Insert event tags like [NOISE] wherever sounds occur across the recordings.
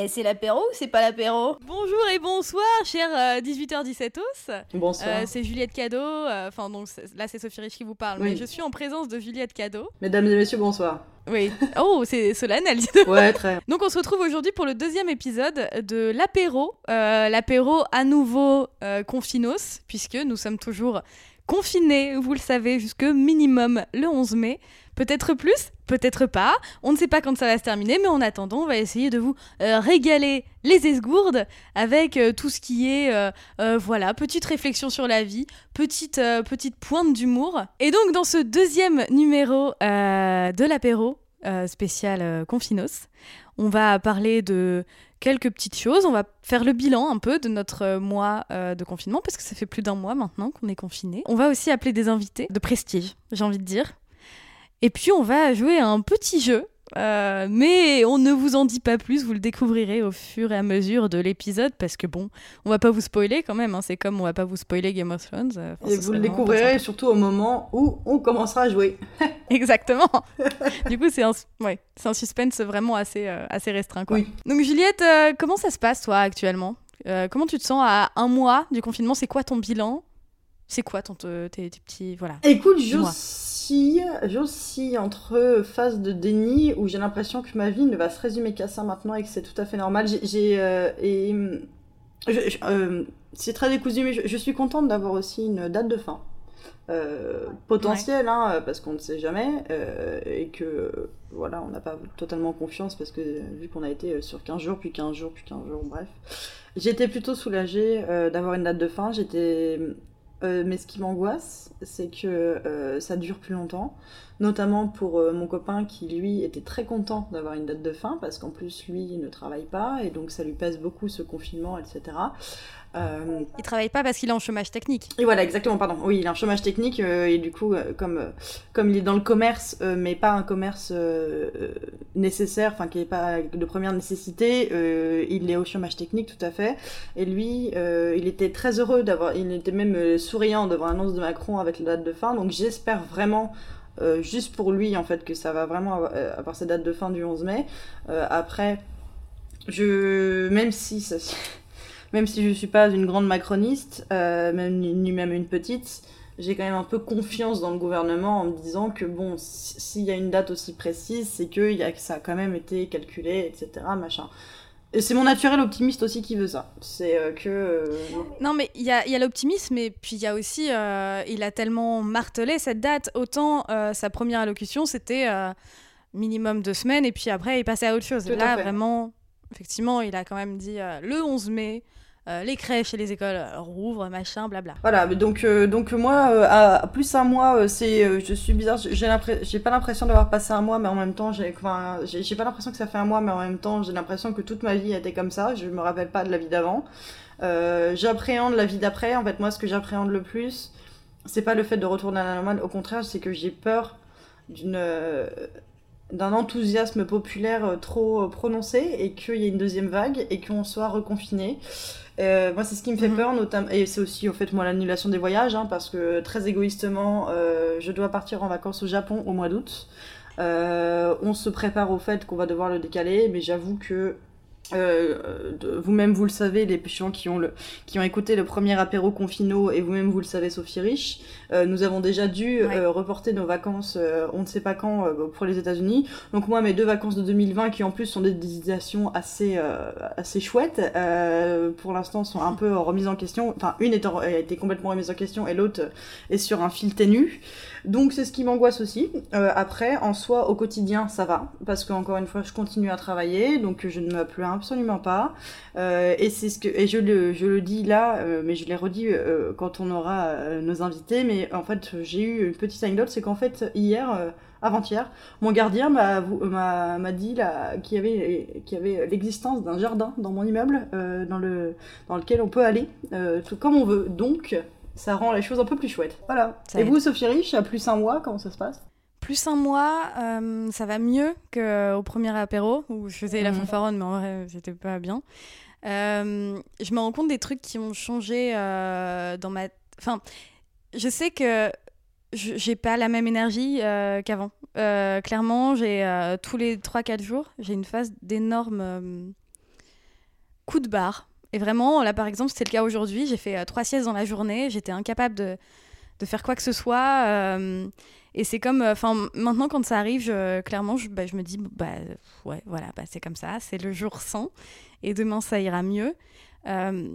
Et c'est l'apéro ou c'est pas l'apéro? Bonjour et bonsoir, chers 18h17 os. Bonsoir. Euh, c'est Juliette Cadeau. euh, Enfin, donc là, c'est Sophie Rich qui vous parle, Oui. mais je suis en présence de Juliette Cadeau. Mesdames et messieurs, bonsoir. Oui. [LAUGHS] Oh, c'est solennel. Ouais, très. Donc, on se retrouve aujourd'hui pour le deuxième épisode de l'apéro. Euh, l'apéro à nouveau euh, confinos, puisque nous sommes toujours confinés, vous le savez, jusque minimum le 11 mai. Peut-être plus, peut-être pas. On ne sait pas quand ça va se terminer, mais en attendant, on va essayer de vous euh, régaler les esgourdes avec euh, tout ce qui est, euh, voilà, petite réflexion sur la vie, petite, petite pointe d'humour. Et donc, dans ce deuxième numéro de l'apéro spécial Confinos, on va parler de quelques petites choses. On va faire le bilan un peu de notre mois de confinement, parce que ça fait plus d'un mois maintenant qu'on est confiné. On va aussi appeler des invités de prestige, j'ai envie de dire. Et puis on va jouer à un petit jeu. euh, mais on ne vous en dit pas plus, vous le découvrirez au fur et à mesure de l'épisode parce que bon, on va pas vous spoiler quand même, hein, c'est comme on va pas vous spoiler Game of Thrones. euh, Et vous le découvrirez surtout au moment où on commencera à jouer. [LAUGHS] Exactement. [LAUGHS] du coup, c'est un, ouais, c'est un suspense vraiment assez, euh, assez restreint. Quoi. Oui. Donc, Juliette, comment ça se passe, toi, actuellement? Comment tu te sens à un mois du confinement? C'est quoi ton bilan? C'est quoi ton, te- tes, tes petits. Voilà. Écoute, j'oscille, j'oscille entre phase de déni où j'ai l'impression que ma vie ne va se résumer qu'à ça maintenant et que c'est tout à fait normal. J'ai, euh, et euh, c'est très décousu, mais je, je suis contente d'avoir aussi une date de fin. Euh, potentielle, hein, parce qu'on ne sait jamais, et que voilà, on n'a pas totalement confiance parce que vu qu'on a été sur 15 jours, puis 15 jours, puis 15 jours, bref. J'étais plutôt soulagée euh, d'avoir une date de fin, j'étais euh, mais ce qui m'angoisse, c'est que euh, ça dure plus longtemps, notamment pour euh, mon copain qui, lui, était très content d'avoir une date de fin, parce qu'en plus, lui, il ne travaille pas, et donc ça lui pèse beaucoup ce confinement, etc. Euh, Il travaille pas parce qu'il est en chômage technique. et voilà, exactement, pardon. Oui, il a un chômage technique, euh, et du coup, euh, comme, euh, comme il est dans le commerce, mais pas un commerce nécessaire, enfin qui n'est pas de première nécessité, il est au chômage technique, tout à fait. Et lui, il était très heureux d'avoir, il était même souriant devant l'annonce de Macron avec la date de fin, donc j'espère vraiment. euh, juste pour lui en fait que ça va vraiment avoir, euh, avoir cette date de fin du 11 mai. Euh, après, je même si ça, [LAUGHS] même si je suis pas une grande macroniste, euh, même, ni même une petite, j'ai quand même un peu confiance dans le gouvernement en me disant que bon, si- s'il y a une date aussi précise, c'est que, y a, que ça a quand même été calculé, etc. Machin. Et c'est mon naturel optimiste aussi qui veut ça. C'est euh, que. euh, Non, mais il y a, y a l'optimisme, et puis il y a aussi. euh, il a tellement martelé cette date. Autant sa première allocution, c'était minimum deux semaines, et puis après, il passait à autre chose. Tout Là, vraiment, effectivement, il a quand même dit le 11 mai, euh, les crèches et les écoles euh, rouvrent, machin, blabla. Voilà, donc, euh, donc moi, plus un mois, c'est, je suis bizarre, j'ai pas l'impression d'avoir passé un mois, mais en même temps, j'ai, pas l'impression que ça fait un mois, mais en même temps, j'ai l'impression que toute ma vie été comme ça. Je me rappelle pas de la vie d'avant. J'appréhende la vie d'après. En fait, moi, ce que j'appréhende le plus, c'est pas le fait de retourner à la normale. Au contraire, c'est que j'ai peur d'une d'un enthousiasme populaire trop prononcé et qu'il y ait une deuxième vague et qu'on soit reconfiné. Euh, moi, c'est ce qui me fait Mhm. peur, notamment, et c'est aussi au fait moi l'annulation des voyages, hein, parce que très égoïstement, euh, je dois partir en vacances au Japon au mois d'août. Euh, on se prépare au fait qu'on va devoir le décaler, mais j'avoue que euh, de- vous-même vous le savez, les gens qui ont, le, qui ont écouté le premier apéro confino, et vous-même vous le savez, Sophie Rich, euh, nous avons déjà dû Ouais. euh, reporter nos vacances, euh, on ne sait pas quand, euh, pour les États-Unis. Donc moi, mes deux vacances de 2020, qui en plus sont des destinations assez, euh, assez chouettes, euh, pour l'instant sont un [LAUGHS] peu remises en question. Enfin, une est en- a été complètement remise en question et l'autre est sur un fil ténu. Donc c'est ce qui m'angoisse aussi. Euh, après, en soi, au quotidien, ça va, parce qu'encore une fois, je continue à travailler, donc je ne me plains absolument pas. Euh, et c'est ce que et je le je le dis là, euh, mais je l'ai redit euh, quand on aura nos invités. Mais en fait, j'ai eu une petite anecdote, c'est qu'en fait hier, avant-hier, mon gardien m'a m'a dit là qu'il y avait qu'il y avait l'existence d'un jardin dans mon immeuble, dans le dans lequel on peut aller tout comme on veut. Donc ça rend les choses un peu plus chouettes. Voilà. Ça et aide. vous, Sophie Rich, à plus un mois, comment ça se passe? Plus un mois, euh, ça va mieux qu'au premier apéro où je faisais la Mhm. fanfaronne, mais en vrai, j'étais pas bien. Euh, je me rends compte des trucs qui ont changé euh, dans ma. Enfin, je sais que j'ai pas la même énergie euh, qu'avant. Euh, clairement, j'ai euh, tous les 3-4 jours, j'ai une phase d'énorme euh, coup de barre. Et vraiment, là par exemple, c'était le cas aujourd'hui. J'ai fait euh, trois siestes dans la journée, j'étais incapable de, de faire quoi que ce soit. Euh, et c'est comme, enfin, maintenant quand ça arrive, clairement, je, bah, je me dis, bah ouais, voilà, bah, c'est comme ça, c'est le jour sans, et demain ça ira mieux. Euh,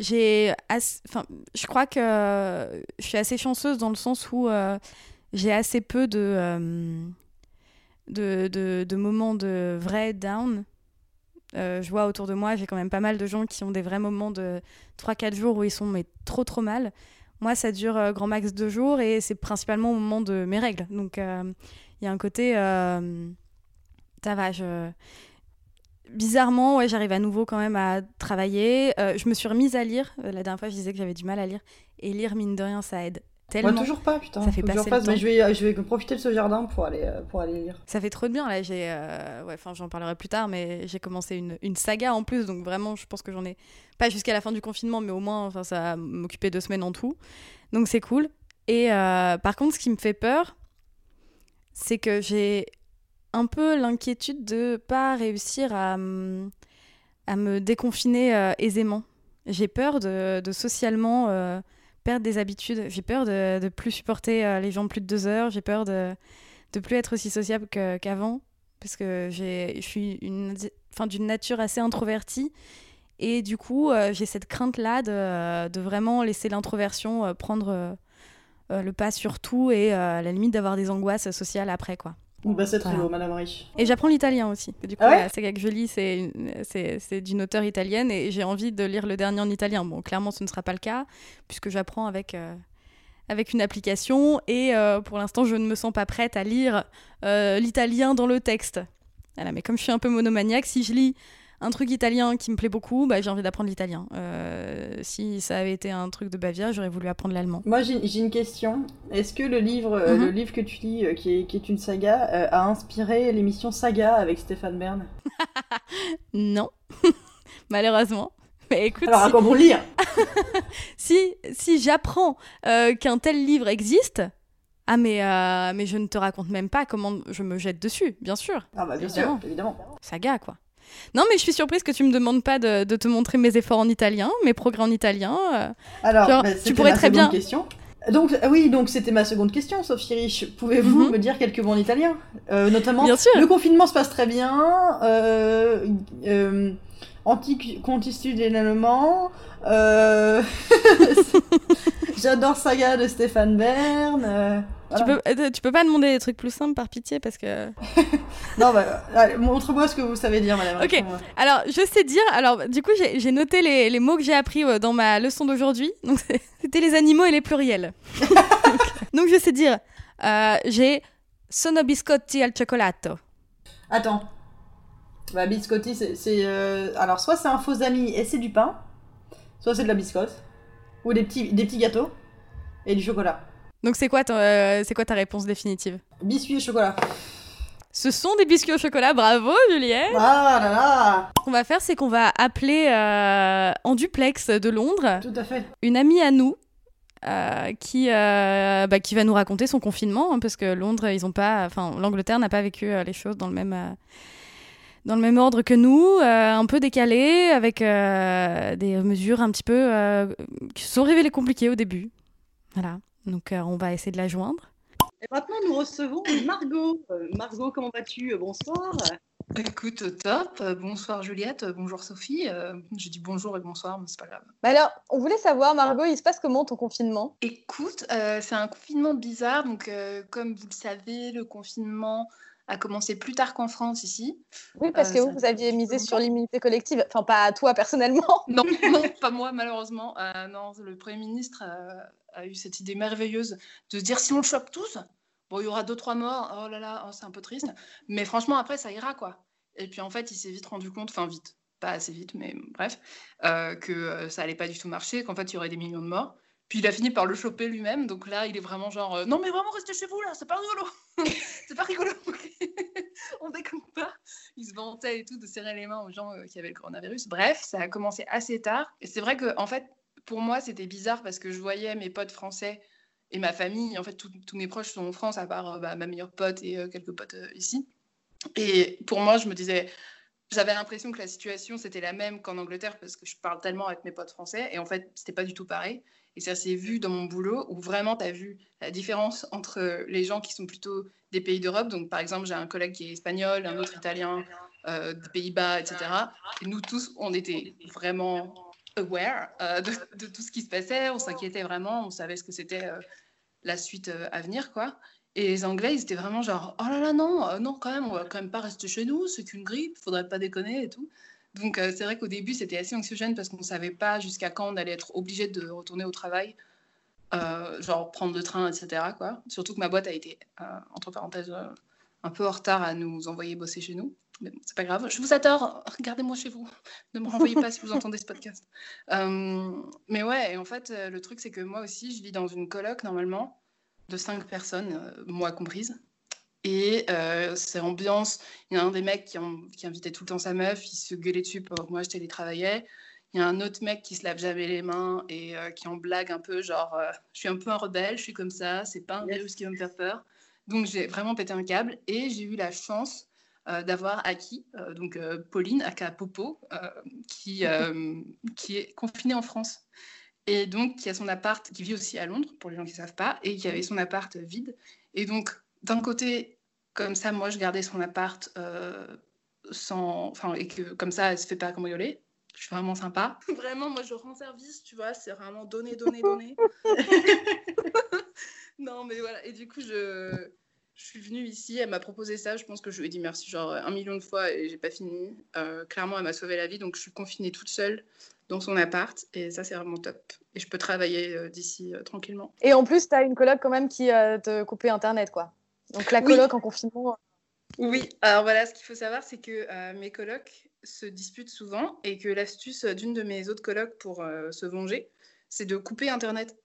j'ai, enfin, je crois que je suis assez chanceuse dans le sens où euh, j'ai assez peu de, euh, de, de, moments de vrai down. Euh, je vois autour de moi, j'ai quand même pas mal de gens qui ont des vrais moments de 3-4 jours où ils sont mais trop trop mal. Moi, ça dure euh, grand max deux jours et c'est principalement au moment de mes règles. Donc, euh, il y a un côté. euh, ça va. Bizarrement, ouais, j'arrive à nouveau quand même à travailler. Je me suis remise à lire. La dernière fois, je disais que j'avais du mal à lire. Et lire, mine de rien, ça aide tellement. Moi, toujours pas, putain. Ça fait Faut que passer mais je vais, je vais profiter de ce jardin pour aller, euh, pour aller lire. Ça fait trop de bien là. J'ai, euh, ouais, enfin, j'en parlerai plus tard, mais j'ai commencé une, une saga en plus, donc vraiment, je pense que j'en ai pas jusqu'à la fin du confinement, mais au moins, enfin, ça va m'occuper deux semaines en tout, donc c'est cool. Et euh, par contre, ce qui me fait peur, c'est que j'ai un peu l'inquiétude de pas réussir à, à me déconfiner euh, aisément. J'ai peur de, de socialement perdre des habitudes. J'ai peur de, de plus supporter euh, les gens plus de deux heures. J'ai peur de de plus être aussi sociable qu'avant parce que je suis une enfin d'une nature assez introvertie et du coup euh, j'ai cette crainte là de, de vraiment laisser l'introversion euh, prendre le pas sur tout et à la limite d'avoir des angoisses sociales après quoi. Bah, c'est très beau, Madame Rich. Et j'apprends l'italien aussi. Du coup, Ah ouais la saga que je lis, c'est une- c'est c'est d'une auteure italienne et j'ai envie de lire le dernier en italien. Bon, clairement, ce ne sera pas le cas puisque j'apprends avec, euh, avec une application et euh, pour l'instant, je ne me sens pas prête à lire euh, l'italien dans le texte. Voilà, mais comme je suis un peu monomaniaque, si je lis un truc italien qui me plaît beaucoup, bah, j'ai envie d'apprendre l'italien. Euh, si ça avait été un truc de Bavière, j'aurais voulu apprendre l'allemand. Moi, j'ai une question. Est-ce que le livre, euh, Mhm. le livre que tu lis, euh, qui, est, qui est une saga, a inspiré l'émission Saga avec Stéphane Bern? [LAUGHS] Non, [LAUGHS] malheureusement. Mais écoute, Alors, si- à quoi bon lire? [LAUGHS] Si, si j'apprends euh, qu'un tel livre existe, ah mais, euh, mais je ne te raconte même pas comment je me jette dessus, bien sûr. Ah, bah, bien Évidemment. sûr, évidemment. Saga, quoi. Non, mais je suis surprise que tu me demandes pas de, de te montrer mes efforts en italien, mes progrès en italien. euh. Alors, Genre, bah, tu pourrais ma très bien- question. Donc, ah oui, donc c'était ma seconde question, Sophie Rich. Pouvez-vous Mhm. me dire quelques mots en italien? Euh, Notamment, Bien sûr. le confinement se passe très bien. Euh, euh. Euh... [LAUGHS] J'adore Saga de Stéphane Bern. Tu, peux, euh, tu peux pas demander des trucs plus simples par pitié parce que. [LAUGHS] Non, bah, montre-moi ce que vous savez dire, madame. Ok. Alors, je sais dire. Alors, du coup, j'ai noté les, les mots que j'ai appris euh, dans ma leçon d'aujourd'hui. Donc, c'était les animaux et les pluriels. [LAUGHS] donc, donc, je sais dire. euh, j'ai sono biscotti al cioccolato. Attends. Bah, biscotti, c'est. c'est, euh, Alors, soit c'est un faux ami et c'est du pain, soit c'est de la biscotte, ou des petits, des petits gâteaux, et du chocolat. Donc, c'est quoi, ton- euh, c'est quoi ta réponse définitive? Biscuits et chocolat. Ce sont des biscuits au chocolat, bravo Juliette Ah là là Ce qu'on va faire, c'est qu'on va appeler euh, en duplex de Londres Tout à fait. une amie à nous euh, qui, euh, bah, qui va nous raconter son confinement, hein, parce que Londres, ils ont pas, enfin l'Angleterre n'a pas vécu euh, les choses dans le même, euh, dans le même ordre que nous, euh, un peu décalé, avec euh, des mesures un petit peu euh, qui se sont révélées compliquées au début. Voilà, donc euh, on va essayer de la joindre. Et maintenant, nous recevons Margot. Euh, Margot, comment vas-tu? Euh, Bonsoir. Écoute, top. Bonsoir Juliette, bonjour Sophie. Euh, J'ai dit bonjour et bonsoir, mais c'est pas grave. Bah alors, on voulait savoir, Margot, il se passe comment ton confinement? Écoute, euh, c'est un confinement bizarre. Donc, euh, comme vous le savez, le confinement a commencé plus tard qu'en France ici. Oui, parce que Euh, vous, aviez misé sur l'immunité collective. Enfin, pas à toi personnellement. [LAUGHS] Non, [LAUGHS] non, pas moi malheureusement. Euh, non, le Premier ministre euh, a eu cette idée merveilleuse de se dire si on le chope tous, bon, il y aura deux, trois morts, oh là là, oh, c'est un peu triste. Mais franchement, après, ça ira, quoi. Et puis en fait, il s'est vite rendu compte, enfin vite, pas assez vite, mais bref, euh, que ça allait pas du tout marcher, qu'en fait, il y aurait des millions de morts. Puis il a fini par le choper lui-même, donc là, il est vraiment genre euh, non, mais vraiment, restez chez vous là, c'est pas rigolo, [LAUGHS] c'est pas rigolo, [LAUGHS] on déconne pas. Il se vantait et tout de serrer les mains aux gens euh, qui avaient le coronavirus. Bref, ça a commencé assez tard. Et c'est vrai que, en fait, pour moi, c'était bizarre parce que je voyais mes potes français et ma famille. En fait, tous mes proches sont en France, à part euh, bah, ma meilleure pote et quelques potes ici. Et pour moi, je me disais, j'avais l'impression que la situation c'était la même qu'en Angleterre parce que je parle tellement avec mes potes français et en fait, c'était pas du tout pareil. Et ça s'est vu dans mon boulot où vraiment tu as vu la différence entre les gens qui sont plutôt des pays d'Europe. Donc, par exemple, j'ai un collègue qui est espagnol, un autre italien, euh, des Pays-Bas, etc. Et nous tous, on était vraiment aware euh, de, tout ce qui se passait. On s'inquiétait vraiment. On savait ce que c'était euh, la suite à venir, quoi. Et les Anglais, ils étaient vraiment genre, oh là là, non, non, quand même, on va quand même pas rester chez nous, c'est qu'une grippe, faudrait pas déconner et tout. Donc, euh, c'est vrai qu'au début, c'était assez anxiogène parce qu'on savait pas jusqu'à quand on allait être obligé de retourner au travail, euh, genre prendre le train, etc. Quoi. Surtout que ma boîte a été, euh, entre parenthèses, un peu en retard à nous envoyer bosser chez nous. Mais bon, c'est pas grave. Je vous adore. Regardez-moi chez vous. Ne me renvoyez pas si vous entendez ce podcast. Mais ouais, en fait, le truc, c'est que moi aussi, je vis dans une coloc normalement de cinq personnes, moi comprise. Et euh, c'est ambiance. Il y a un des mecs qui, en- qui invitait tout le temps sa meuf, il se gueulait dessus pour moi, je télétravaillais. Il y a un autre mec qui se lave jamais les mains et euh, qui en blague un peu, genre, euh, je suis un peu un rebelle, je suis comme ça, c'est pas un Yes. virus qui va me faire peur. Donc j'ai vraiment pété un câble et j'ai eu la chance euh, d'avoir euh, donc Pauline, aka Popo, qui, [LAUGHS] qui est confinée en France. Et donc, qui a son appart, qui vit aussi à Londres, pour les gens qui ne savent pas, et qui avait son appart vide. Et donc, d'un côté, comme ça, moi, je gardais son appart euh, sans. Enfin, et que comme ça, elle se fait pas cambrioler. Je suis vraiment sympa. [LAUGHS] Vraiment, moi, je rends service, tu vois, c'est vraiment donner, donner, donner. [LAUGHS] non, mais voilà. Et du coup, je, je suis venue ici, elle m'a proposé ça. Je pense que je lui ai dit merci genre un million de fois et j'ai pas fini. Euh, clairement, elle m'a sauvé la vie, donc je suis confinée toute seule dans son appart et ça, c'est vraiment top. Et je peux travailler euh, d'ici euh, tranquillement. Et en plus, tu as une coloc quand même qui euh, te coupait Internet, quoi. Donc la Oui. coloc en confinement. Oui, alors voilà, ce qu'il faut savoir, c'est que euh, mes colocs se disputent souvent et que l'astuce d'une de mes autres colocs pour euh, se venger, c'est de couper Internet.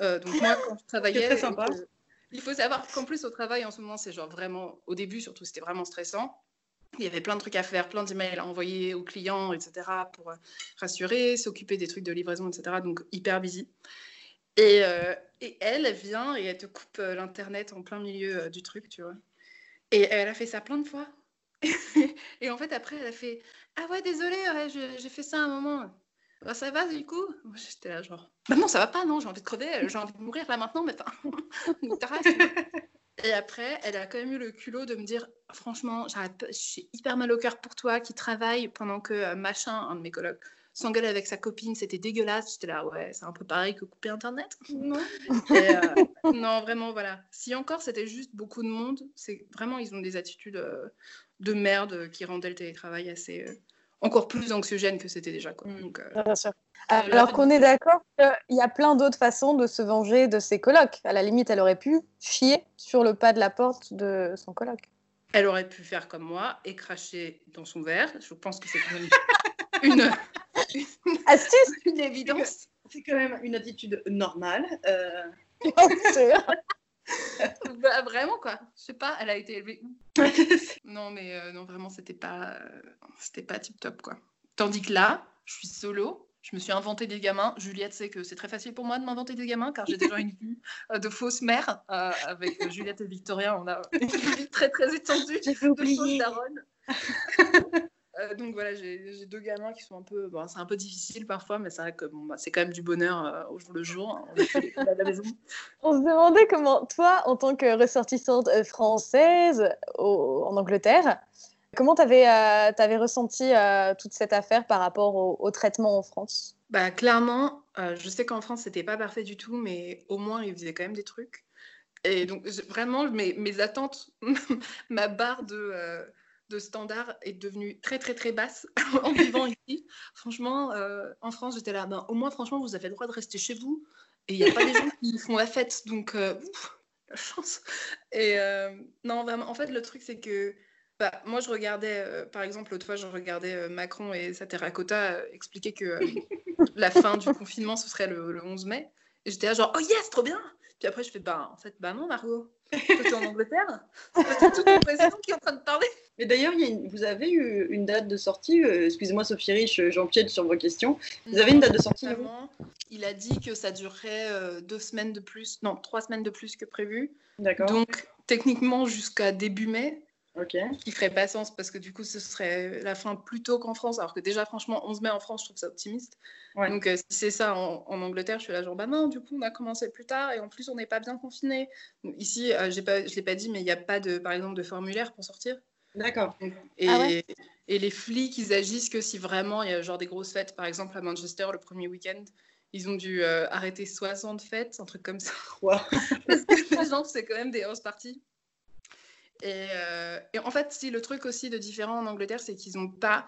Euh, donc moi, quand je travaillais... très sympa. que- il faut savoir qu'en plus, au travail, en ce moment, c'est genre vraiment... Au début, surtout, c'était vraiment stressant. Il y avait plein de trucs à faire, plein d'emails à envoyer aux clients, etc., pour euh, rassurer, s'occuper des trucs de livraison, etc., donc hyper busy. Et, euh, elle, vient et elle te coupe euh, l'Internet en plein milieu euh, du truc, tu vois. Et elle a fait ça plein de fois. [LAUGHS] et en fait, après, elle a fait Ah ouais, désolé, j'ai fait ça à un moment. Bah, ça va du coup J'étais là, genre Bah non, ça va pas, non, j'ai envie de crever, j'ai envie de mourir là maintenant, mais enfin. [LAUGHS] Et après, elle a quand même eu le culot de me dire Franchement, j'ai hyper mal au cœur pour toi qui travaille pendant que machin, un de mes colocs, s'engueule avec sa copine, c'était dégueulasse. J'étais là, ouais, c'est un peu pareil que couper Internet. Non. Et, euh, [LAUGHS] non, vraiment, voilà. Si encore c'était juste beaucoup de monde, c'est vraiment, ils ont des attitudes euh, de merde qui rendaient le télétravail assez. euh, encore plus anxiogène que c'était déjà. Quoi. Mm. Donc, euh, Bien sûr. Euh, Alors qu'on est d'accord qu'il y a plein d'autres façons de se venger de ses colocs. À la limite, elle aurait pu chier sur le pas de la porte de son coloc. elle aurait pu faire comme moi et cracher dans son verre. Je pense que c'est quand même [LAUGHS] une, [LAUGHS] Astuce [LAUGHS] une évidence. C'est quand même une attitude normale. euh. [LAUGHS] Bah, vraiment, quoi. Je sais pas, elle a été élevée où? Non, mais euh, non, vraiment, c'était pas, euh, c'était pas tip top, quoi. Tandis que là, je suis solo. Je me suis inventé des gamins. Juliette sait que c'est très facile pour moi de m'inventer des gamins car j'ai déjà une euh, de fausse mère. Euh, avec Juliette et Victoria, on a une vie très très étendue de fausses daronnes. Euh, donc voilà, j'ai deux gamins qui sont un peu. Bon, c'est un peu difficile parfois, mais c'est vrai que bon, bah, c'est quand même du bonheur euh, au jour le jour. hein. [LAUGHS] À la maison. On se demandait comment, toi, en tant que ressortissante euh, française au- en Angleterre, comment tu avais, ressenti euh, toute cette affaire par rapport au, au traitement en France? Bah, clairement, euh, je sais qu'en France, c'était pas parfait du tout, mais au moins, ils faisaient quand même des trucs. Et donc, vraiment, mes, mes attentes, [LAUGHS] ma barre de, euh, standard est devenue très, très, très basse [LAUGHS] en vivant ici. Franchement, euh, en France, j'étais là, ben, au moins, franchement, vous avez le droit de rester chez vous. Et il n'y a pas des gens qui font la fête. Donc, euh, la chance. Et non, vraiment, en fait, le truc, c'est que bah, moi, je regardais, par exemple, l'autre fois, je regardais Macron et sa terracotta expliquer que la fin du confinement, ce serait le 11 mai. J'étais là, genre, oh yes, trop bien! Puis après, je fais, bah, en fait, bah non, Margot. [LAUGHS] Toi, tu es en Angleterre. C'est tout ton président qui est en train de parler. Mais d'ailleurs, vous avez eu une date de sortie. Euh, excusez-moi, Sophie Rich, j'empiète sur vos questions. Vous avez une date de sortie Il a dit que ça durerait euh, deux semaines de plus, non, trois semaines de plus que prévu. D'accord. Donc, techniquement, jusqu'à début mai. Ok. Qui ferait pas sens parce que du coup, ce serait la fin plus tôt qu'en France. Alors que déjà, franchement, 11 mai en France, je trouve ça optimiste. Donc, euh, si c'est ça en, Angleterre, je suis là, genre, bah non, du coup, on a commencé plus tard et en plus, on n'est pas bien confiné. Ici, euh, pas, je ne l'ai pas dit, mais il n'y a pas, de, par exemple, de formulaire pour sortir. D'accord. Et, ah et les flics, ils agissent que si vraiment il y a genre des grosses fêtes. Par exemple, à Manchester, le premier week-end, ils ont dû euh, arrêter 60 fêtes, un truc comme ça. [LAUGHS] Parce que les gens, c'est quand même des house parties. Et, et, en fait, si le truc aussi de différent en Angleterre, c'est qu'ils n'ont pas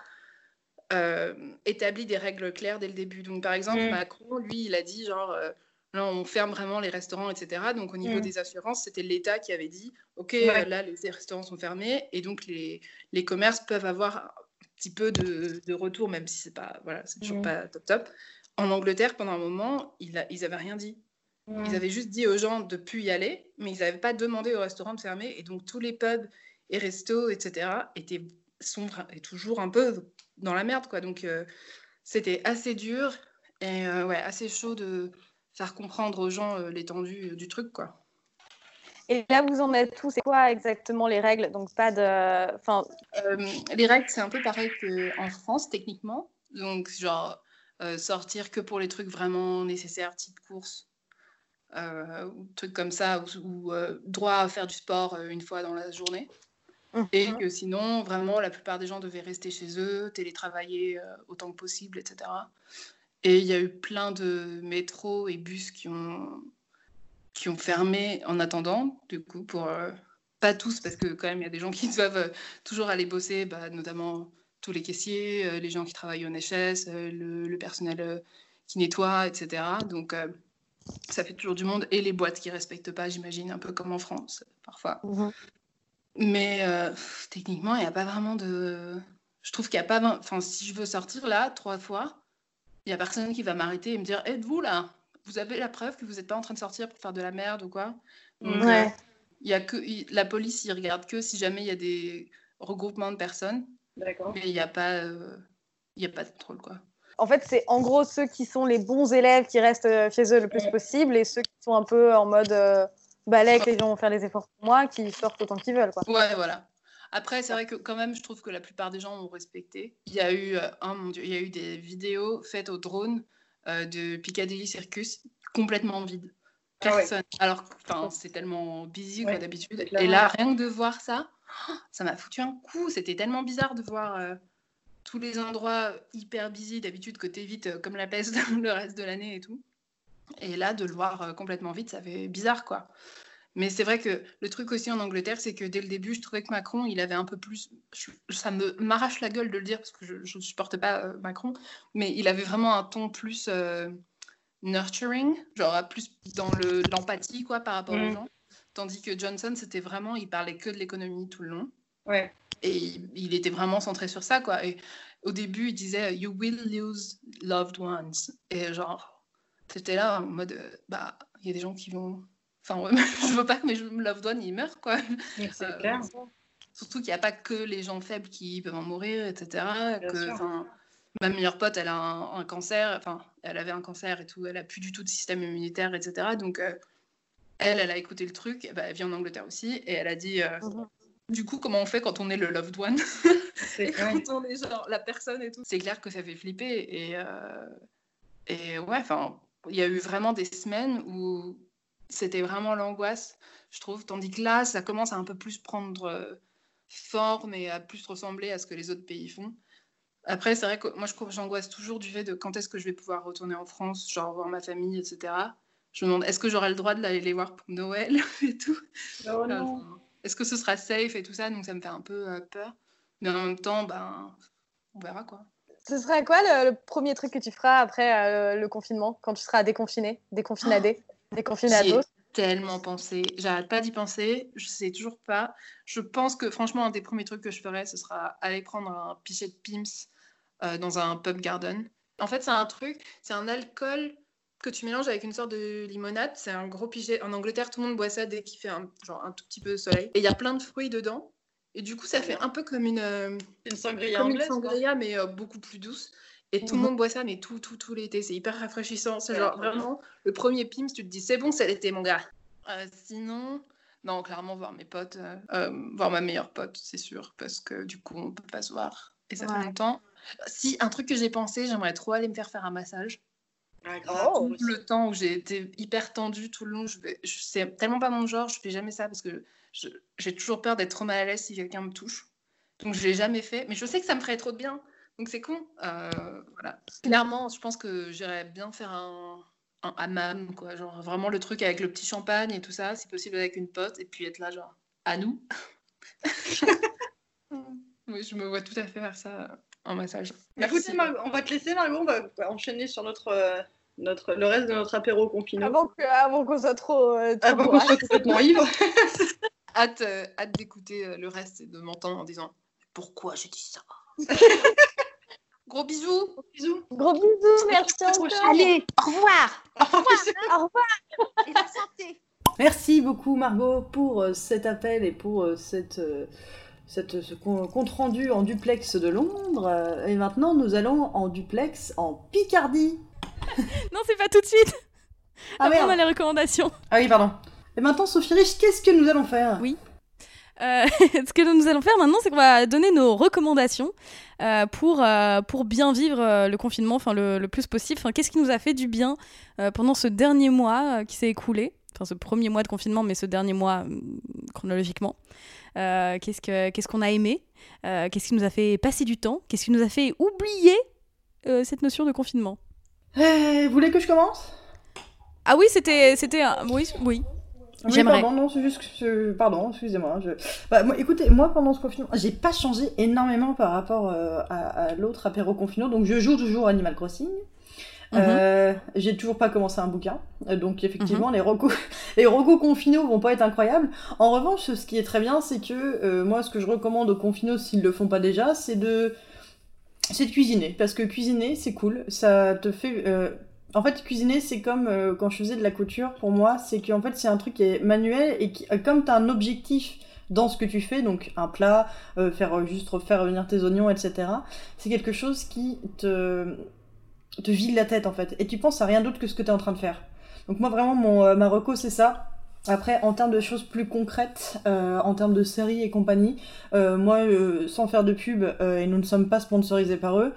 euh, établi des règles claires dès le début. Donc, par exemple, mm. Macron, lui, il a dit genre, euh, là, on ferme vraiment les restaurants, etc. Donc, au niveau mm. des assurances, c'était l'État qui avait dit, OK, là, les restaurants sont fermés et donc les, les commerces peuvent avoir un petit peu de, de retour, même si c'est pas, voilà, c'est toujours mm. pas top top. En Angleterre, pendant un moment, il a, ils n'avaient rien dit. Ils avaient juste dit aux gens de plus y aller, mais ils n'avaient pas demandé aux restaurants de fermer. Et donc, tous les pubs et restos, etc., étaient, sont et toujours un peu dans la merde, quoi. Donc, euh, c'était assez dur et euh, ouais, assez chaud de faire comprendre aux gens euh, l'étendue du truc, quoi. Et là, vous en êtes tous. C'est quoi exactement les règles? Donc, pas de. Enfin... les règles, c'est un peu pareil qu'en France, techniquement. Donc, genre, sortir que pour les trucs vraiment nécessaires, type course, ou trucs comme ça, ou, ou droit à faire du sport une fois dans la journée. Et mhm. que sinon, vraiment, la plupart des gens devaient rester chez eux, télétravailler euh, autant que possible, etc. Et il y a eu plein de métros et bus qui ont, qui ont fermé en attendant, du coup, pour. Euh, pas tous, parce que quand même, il y a des gens qui [LAUGHS] doivent euh, toujours aller bosser, bah, notamment tous les caissiers, les gens qui travaillent au NHS, le, personnel qui nettoie, etc. Donc, ça fait toujours du monde. Et les boîtes qui ne respectent pas, j'imagine, un peu comme en France, parfois. Mhm. Mais euh, techniquement, il n'y a pas vraiment de. Je trouve qu'il n'y a pas. Enfin, si je veux sortir là, trois fois, il n'y a personne qui va m'arrêter et me dire Êtes-vous là? Vous avez la preuve que vous n'êtes pas en train de sortir pour faire de la merde ou quoi? Ouais. il y a que, La police, il regarde que si jamais il y a des regroupements de personnes. D'accord. Mais il n'y a, pas, euh, il y a pas de contrôle, quoi. En fait, c'est en gros ceux qui sont les bons élèves qui restent euh, chez eux le plus possible et ceux qui sont un peu en mode balai que les gens vont faire les efforts pour moi, qui sortent autant qu'ils veulent. Quoi. Ouais, voilà. Après, c'est vrai que quand même, je trouve que la plupart des gens ont respecté. Il y a eu, oh mon Dieu, il y a eu des vidéos faites au drone euh, de Piccadilly Circus complètement vides. Ah Personne. Alors, enfin, c'est tellement busy quoi d'habitude. Et là, rien que de voir ça, [GASPS] ça m'a foutu un coup. C'était tellement bizarre de voir euh, tous les endroits hyper busy d'habitude côté vite comme la peste [LAUGHS] le reste de l'année et tout. Et là, de le voir euh, complètement vite, ça fait bizarre, quoi. Mais c'est vrai que le truc aussi en Angleterre, c'est que dès le début, je trouvais que Macron, il avait un peu plus. ça me m'arrache la gueule de le dire parce que je ne supporte pas euh, Macron, mais il avait vraiment un ton plus euh, nurturing, genre plus dans l'empathie, quoi, par rapport aux mmh. gens. Tandis que Johnson, c'était vraiment, il parlait que de l'économie tout le long. Ouais. Et il, était vraiment centré sur ça, quoi. Et au début, il disait You will lose loved ones. Et genre, c'était là en mode, euh, bah, il y a des gens qui vont. Enfin, [LAUGHS] je veux pas que mes loved ones ils meurent, quoi. C'est euh, clair. Surtout qu'il n'y a pas que les gens faibles qui peuvent en mourir, etc. Que, ma meilleure pote, elle a un, cancer, enfin, elle avait un cancer et tout, elle a plus du tout de système immunitaire, etc. Donc, euh, elle, elle a écouté le truc, bah, elle vit en Angleterre aussi, et elle a dit, mhm. Du coup, comment on fait quand on est le loved one [LAUGHS] Et quand on est genre la personne et tout. C'est clair que ça fait flipper, et, et ouais, enfin, il y a eu vraiment des semaines où c'était vraiment l'angoisse, je trouve. Tandis que là, ça commence à un peu plus prendre euh, forme et à plus ressembler à ce que les autres pays font. Après, c'est vrai que moi, j'angoisse toujours du fait de quand est-ce que je vais pouvoir retourner en France, genre voir ma famille, etc. Je me demande, est-ce que j'aurai le droit de les voir pour Noël [LAUGHS] et tout? Oh non. Est-ce que ce sera safe et tout ça? Donc ça me fait un peu euh, peur. Mais en même temps, ben, on verra quoi. Ce serait quoi le, le premier truc que tu feras après euh, le confinement, quand tu seras déconfiné, déconfinadé, [GASPS] déconfinado? Tellement pensé. J'arrête pas d'y penser. Je sais toujours pas. Je pense que franchement, un des premiers trucs que je ferais, ce sera aller prendre un pichet de Pims euh, dans un pub garden. En fait, c'est un truc, c'est un alcool que tu mélanges avec une sorte de limonade. C'est un gros pichet. En Angleterre, tout le monde boit ça dès qu'il fait un, genre, un tout petit peu de soleil. Et il y a plein de fruits dedans. Et du coup, ça fait un peu comme une, euh, Une sangria comme une quoi. sangria, mais euh, beaucoup plus douce. Et tout le Mhm. monde boit ça, mais tout, tout, tout l'été. C'est hyper rafraîchissant. C'est genre vraiment le premier Pims, tu te dis c'est bon, c'est l'été, mon gars. Euh, sinon, non, clairement, voir mes potes, voir ma meilleure pote, c'est sûr, parce que du coup, on peut pas se voir. Et ça Ouais. fait longtemps. Si, un truc que j'ai pensé, j'aimerais trop aller me faire faire un massage. Ouais. Oh. Tout le temps où j'ai été hyper tendue tout le long, je je, c'est tellement pas mon genre, je fais jamais ça parce que j'ai toujours peur d'être trop mal à l'aise si quelqu'un me touche. Donc je l'ai jamais fait, mais je sais que ça me ferait trop de bien. Donc c'est con. Euh, voilà. Clairement, je pense que j'irais bien faire un, un hammam, quoi. Genre vraiment le truc avec le petit champagne et tout ça, si possible avec une pote, et puis être là, genre, à nous. [LAUGHS] [LAUGHS] oui, je me vois tout à fait faire ça en massage. Écoutez, Margot, on va te laisser, Margot. On va enchaîner sur notre, euh, notre, le reste de notre apéro confino. Avant que- avant qu'on soit trop, euh, trop Avant qu'on bourrage. soit complètement ivre. [LAUGHS] hâte, euh, hâte d'écouter le reste et de m'entendre en disant pourquoi j'ai dit ça? [LAUGHS] Gros bisous. Bisous. Gros bisous, merci la encore. prochaine. Allez, au revoir Au revoir. Et la santé Merci beaucoup Margot pour cet appel et pour cette, euh, cette, ce compte rendu en duplex de Londres. Euh, Et maintenant, nous allons en duplex en Picardie. [LAUGHS] Non, c'est pas tout de suite Ah Après, on a les recommandations. Ah oui, pardon. Et maintenant, Sophie Rich, qu'est-ce que nous allons faire? Oui. Euh, [LAUGHS] ce que nous allons faire maintenant, c'est qu'on va donner nos recommandations euh, pour, euh, pour bien vivre le confinement enfin, le, le plus possible. Enfin, Qu'est-ce qui nous a fait du bien pendant ce dernier mois qui s'est écoulé? Enfin, ce premier mois de confinement, mais ce dernier mois euh, chronologiquement. Euh, Qu'est-ce que- qu'est-ce qu'on a aimé Euh, Qu'est-ce qui nous a fait passer du temps Qu'est-ce qui nous a fait oublier euh, cette notion de confinement Eh, Vous voulez que je commence? Ah oui, c'était... c'était un- Oui, oui. Oui, J'aimerais. Pardon, non, c'est juste que je- Pardon, excusez-moi. Je... Bah, moi, écoutez, moi, pendant ce confinement, j'ai pas changé énormément par rapport euh, à, à l'autre apéro confino. Donc, je joue toujours Animal Crossing. Mhm. Euh, j'ai toujours pas commencé un bouquin, Euh, donc effectivement les recos [LAUGHS] les recos confinos vont pas être incroyables. En revanche, ce qui est très bien, c'est que euh, moi, ce que je recommande aux confinos s'ils le font pas déjà, c'est de c'est de cuisiner parce que cuisiner c'est cool, ça te fait euh, en fait, cuisiner, c'est comme quand je faisais de la couture, pour moi, c'est qu'en fait, c'est un truc qui est manuel et qui, comme tu as un objectif dans ce que tu fais, donc un plat, euh, faire juste refaire revenir tes oignons, etc., c'est quelque chose qui te, te vide la tête, en fait. Et tu penses à rien d'autre que ce que tu es en train de faire. Donc moi, vraiment, mon, euh, ma reco, c'est ça. Après, en termes de choses plus concrètes, euh, en termes de séries et compagnie, euh, moi, sans faire de pub, et nous ne sommes pas sponsorisés par eux,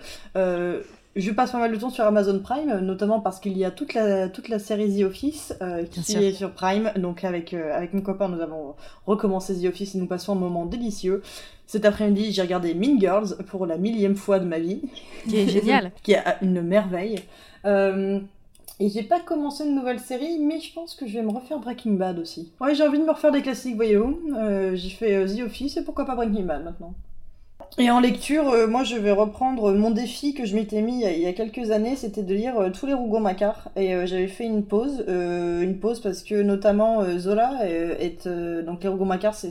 je passe pas mal de temps sur Amazon Prime, notamment parce qu'il y a toute la, toute la série The Office euh, qui est sur Prime. Donc avec, euh, avec mon copain, nous avons recommencé The Office et nous passons un moment délicieux. Cet après-midi, j'ai regardé Mean Girls pour la millième fois de ma vie. Qui est [LAUGHS] génial. qui est une merveille. Euh, et j'ai pas commencé une nouvelle série, mais je pense que je vais me refaire Breaking Bad aussi. Ouais, j'ai envie de me refaire des classiques, voyez-vous. Euh, j'ai fait The Office et pourquoi pas Breaking Bad maintenant. Et en lecture, euh, moi je vais reprendre mon défi que je m'étais mis il y a- quelques années, c'était de lire euh, tous les Rougon-Macquart. Et euh, j'avais fait une pause, euh, une pause parce que notamment Zola est... donc les Rougon-Macquart, c'est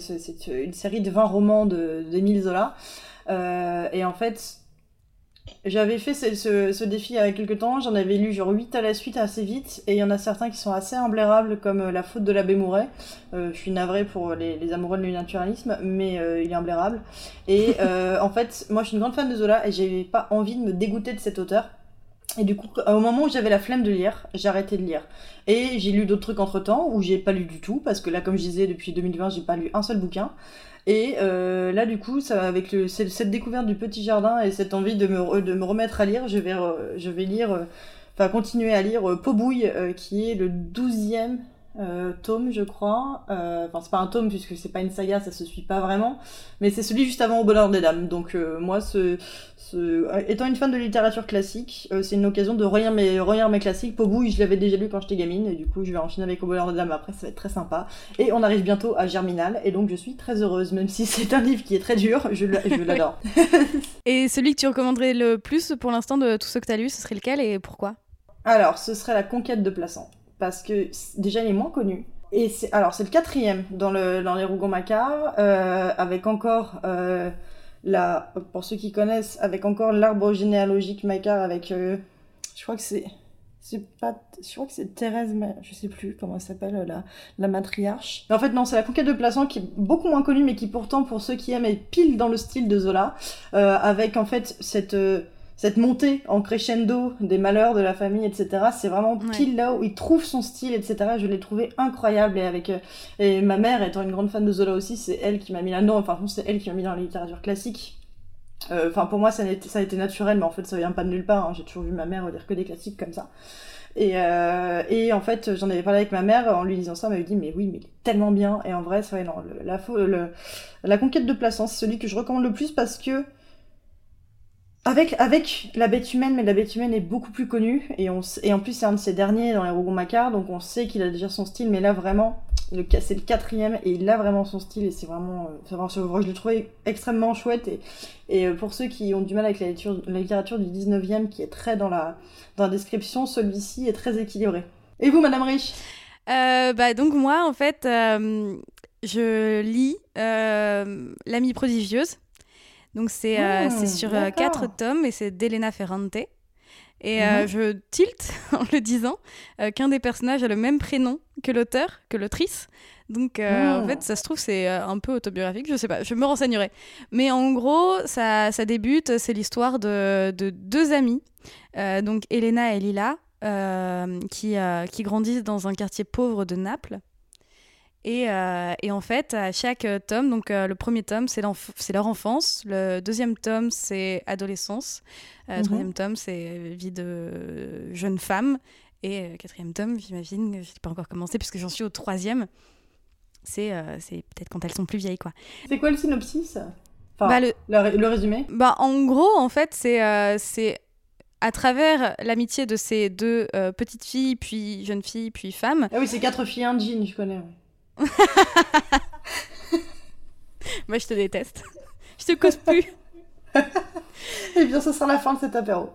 une série de 20 romans d'Émile Zola. Et en fait, j'avais fait ce, ce- ce défi il y a quelques temps, j'en avais lu genre 8 à la suite assez vite, et il y en a certains qui sont assez imblairables comme euh, La faute de l'abbé Mouret. Euh, je suis navrée pour les, les amoureux de naturalisme, mais euh, il est imblairable. Et [LAUGHS] euh, en fait, moi je suis une grande fan de Zola et j'avais pas envie de me dégoûter de cet auteur. Et du coup, au moment où j'avais la flemme de lire, j'ai arrêté de lire. Et j'ai lu d'autres trucs entre temps, où j'ai pas lu du tout, parce que là, comme je disais, depuis 2020, j'ai pas lu un seul bouquin. Et euh, là, du coup, ça, avec cette découverte du petit jardin et cette envie de me, remettre à lire, je vais, vais lire, euh, enfin, continuer à lire euh, Pobouille, euh, qui est le douzième euh, tome, je crois. Euh, enfin, c'est pas un tome puisque c'est pas une saga, ça se suit pas vraiment. Mais c'est celui juste avant Au Bonheur des Dames. Donc euh, moi, ce, ce, étant une fan de littérature classique, c'est une occasion de relire mes, relire mes classiques. Pobu, je l'avais déjà lu quand j'étais gamine et du coup, je vais enchaîner avec Au Bonheur des Dames après, ça va être très sympa. Et on arrive bientôt à Germinal et donc je suis très heureuse, même si [LAUGHS] c'est un livre qui est très dur, je l'adore. [LAUGHS] et celui que tu recommanderais le plus pour l'instant de tous ceux que tu as lus, ce serait lequel et pourquoi? Alors, ce serait La Conquête de Plassans parce que déjà il est moins connu. Et c'est alors c'est le quatrième dans le dans les Rougon-Macquart euh, avec encore euh, la pour ceux qui connaissent avec encore l'arbre généalogique Macquart avec euh, je crois que c'est c'est pas je crois que c'est Thérèse mais je sais plus comment elle s'appelle la la matriarche en fait non c'est la conquête de Plassans qui est beaucoup moins connue mais qui pourtant pour ceux qui aiment est pile dans le style de Zola avec en fait cette cette montée en crescendo des malheurs de la famille, etc. C'est vraiment pile là où il trouve son style, etc. Je l'ai trouvé incroyable et avec euh, et ma mère étant une grande fan de Zola aussi, c'est elle qui m'a mis là-dedans. Enfin, c'est elle qui m'a mis dans la littérature classique. Euh, enfin, pour moi, ça a, été, ça a été naturel, mais en fait, ça vient pas de nulle part. Hein. J'ai toujours vu ma mère lire que des classiques comme ça. Et, euh, et en fait, j'en avais parlé avec ma mère en lui disant ça, elle m'avait dit mais oui, mais il est tellement bien. Et en vrai, c'est vrai, non, la, le, la conquête de Plassans, c'est celui que je recommande le plus parce que avec, la bête humaine, mais la bête humaine est beaucoup plus connue, et, en plus c'est un de ses derniers dans les Rougon-Macquart, donc on sait qu'il a déjà son style, mais là vraiment, c'est le quatrième, et il a vraiment son style, et c'est vraiment, euh, je l'ai trouvé extrêmement chouette, et, euh, pour ceux qui ont du mal avec la, littérature, du 19e, qui est très dans la, description, celui-ci est très équilibré. Et vous, Madame Rich euh, bah, Donc moi, en fait, je lis L'amie prodigieuse donc c'est euh, hmm, sur euh, quatre tomes et c'est d'Elena Ferrante. Et euh, mhm. je tilte [LAUGHS] en le disant qu'un des personnages a le même prénom que l'auteur, que l'autrice. Donc en fait, hmm. ça se trouve, c'est un peu autobiographique, je sais pas, je me renseignerai. Mais en gros, ça, ça débute, c'est l'histoire de, de, deux amies, donc Elena et Lila, qui, qui grandissent dans un quartier pauvre de Naples. Euh, et, en fait, à chaque tome, donc euh, le premier tome, c'est leur enfance. Le deuxième tome, c'est adolescence. Euh, le mhm. troisième tome, c'est vie de jeune femme. Et quatrième tome, j'imagine, je n'ai pas encore commencé puisque j'en suis au troisième. C'est peut-être quand elles sont plus vieilles, quoi. C'est quoi le synopsis? Bah, le... le... résumé? Bah, En gros, en fait, c'est c'est à travers l'amitié de ces deux petites filles, puis jeunes filles, puis femmes. Ah oui, c'est quatre filles, un jean, je connais. Moi, je te déteste. Je te cause plus. Eh bien, ce sera la fin de cet apéro.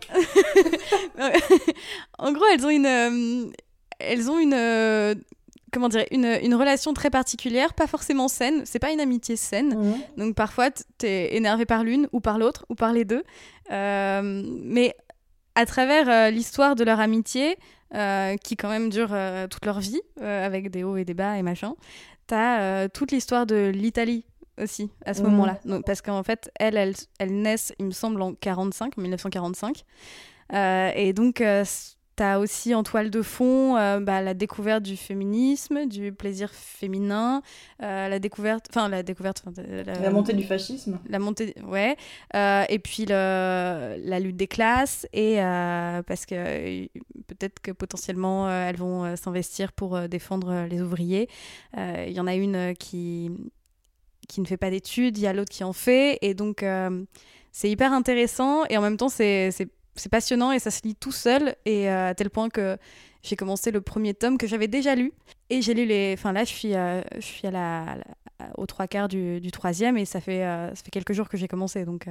en gros, elles ont une, euh, elles ont une, euh, comment dire, une, une, relation très particulière, pas forcément saine. C'est pas une amitié saine. Mhm. Donc parfois, t'es énervé par l'une ou par l'autre ou par les deux. Euh, mais à travers l'histoire de leur amitié, euh, qui quand même durent euh, toute leur vie, euh, avec des hauts et des bas et machin. T'as toute l'histoire de l'Italie aussi, à ce mmh. moment-là. Parce qu'en fait, elles, elles, elles, naissent, il me semble, en 45, 1945. et donc, T'as aussi en toile de fond euh, bah, la découverte du féminisme, du plaisir féminin, euh, la découverte, enfin la découverte, la, montée du fascisme. La montée, ouais. Euh, et puis le, la lutte des classes et parce que peut-être que potentiellement elles vont s'investir pour défendre les ouvriers. Il y en a une qui qui ne fait pas d'études, il y a l'autre qui en fait et donc c'est hyper intéressant et en même temps c'est c'est passionnant et ça se lit tout seul et euh, à tel point que j'ai commencé le premier tome que j'avais déjà lu. Et j'ai lu les enfin là je suis euh, je suis à la, aux trois quarts du, du, troisième et ça fait euh, ça fait quelques jours que j'ai commencé donc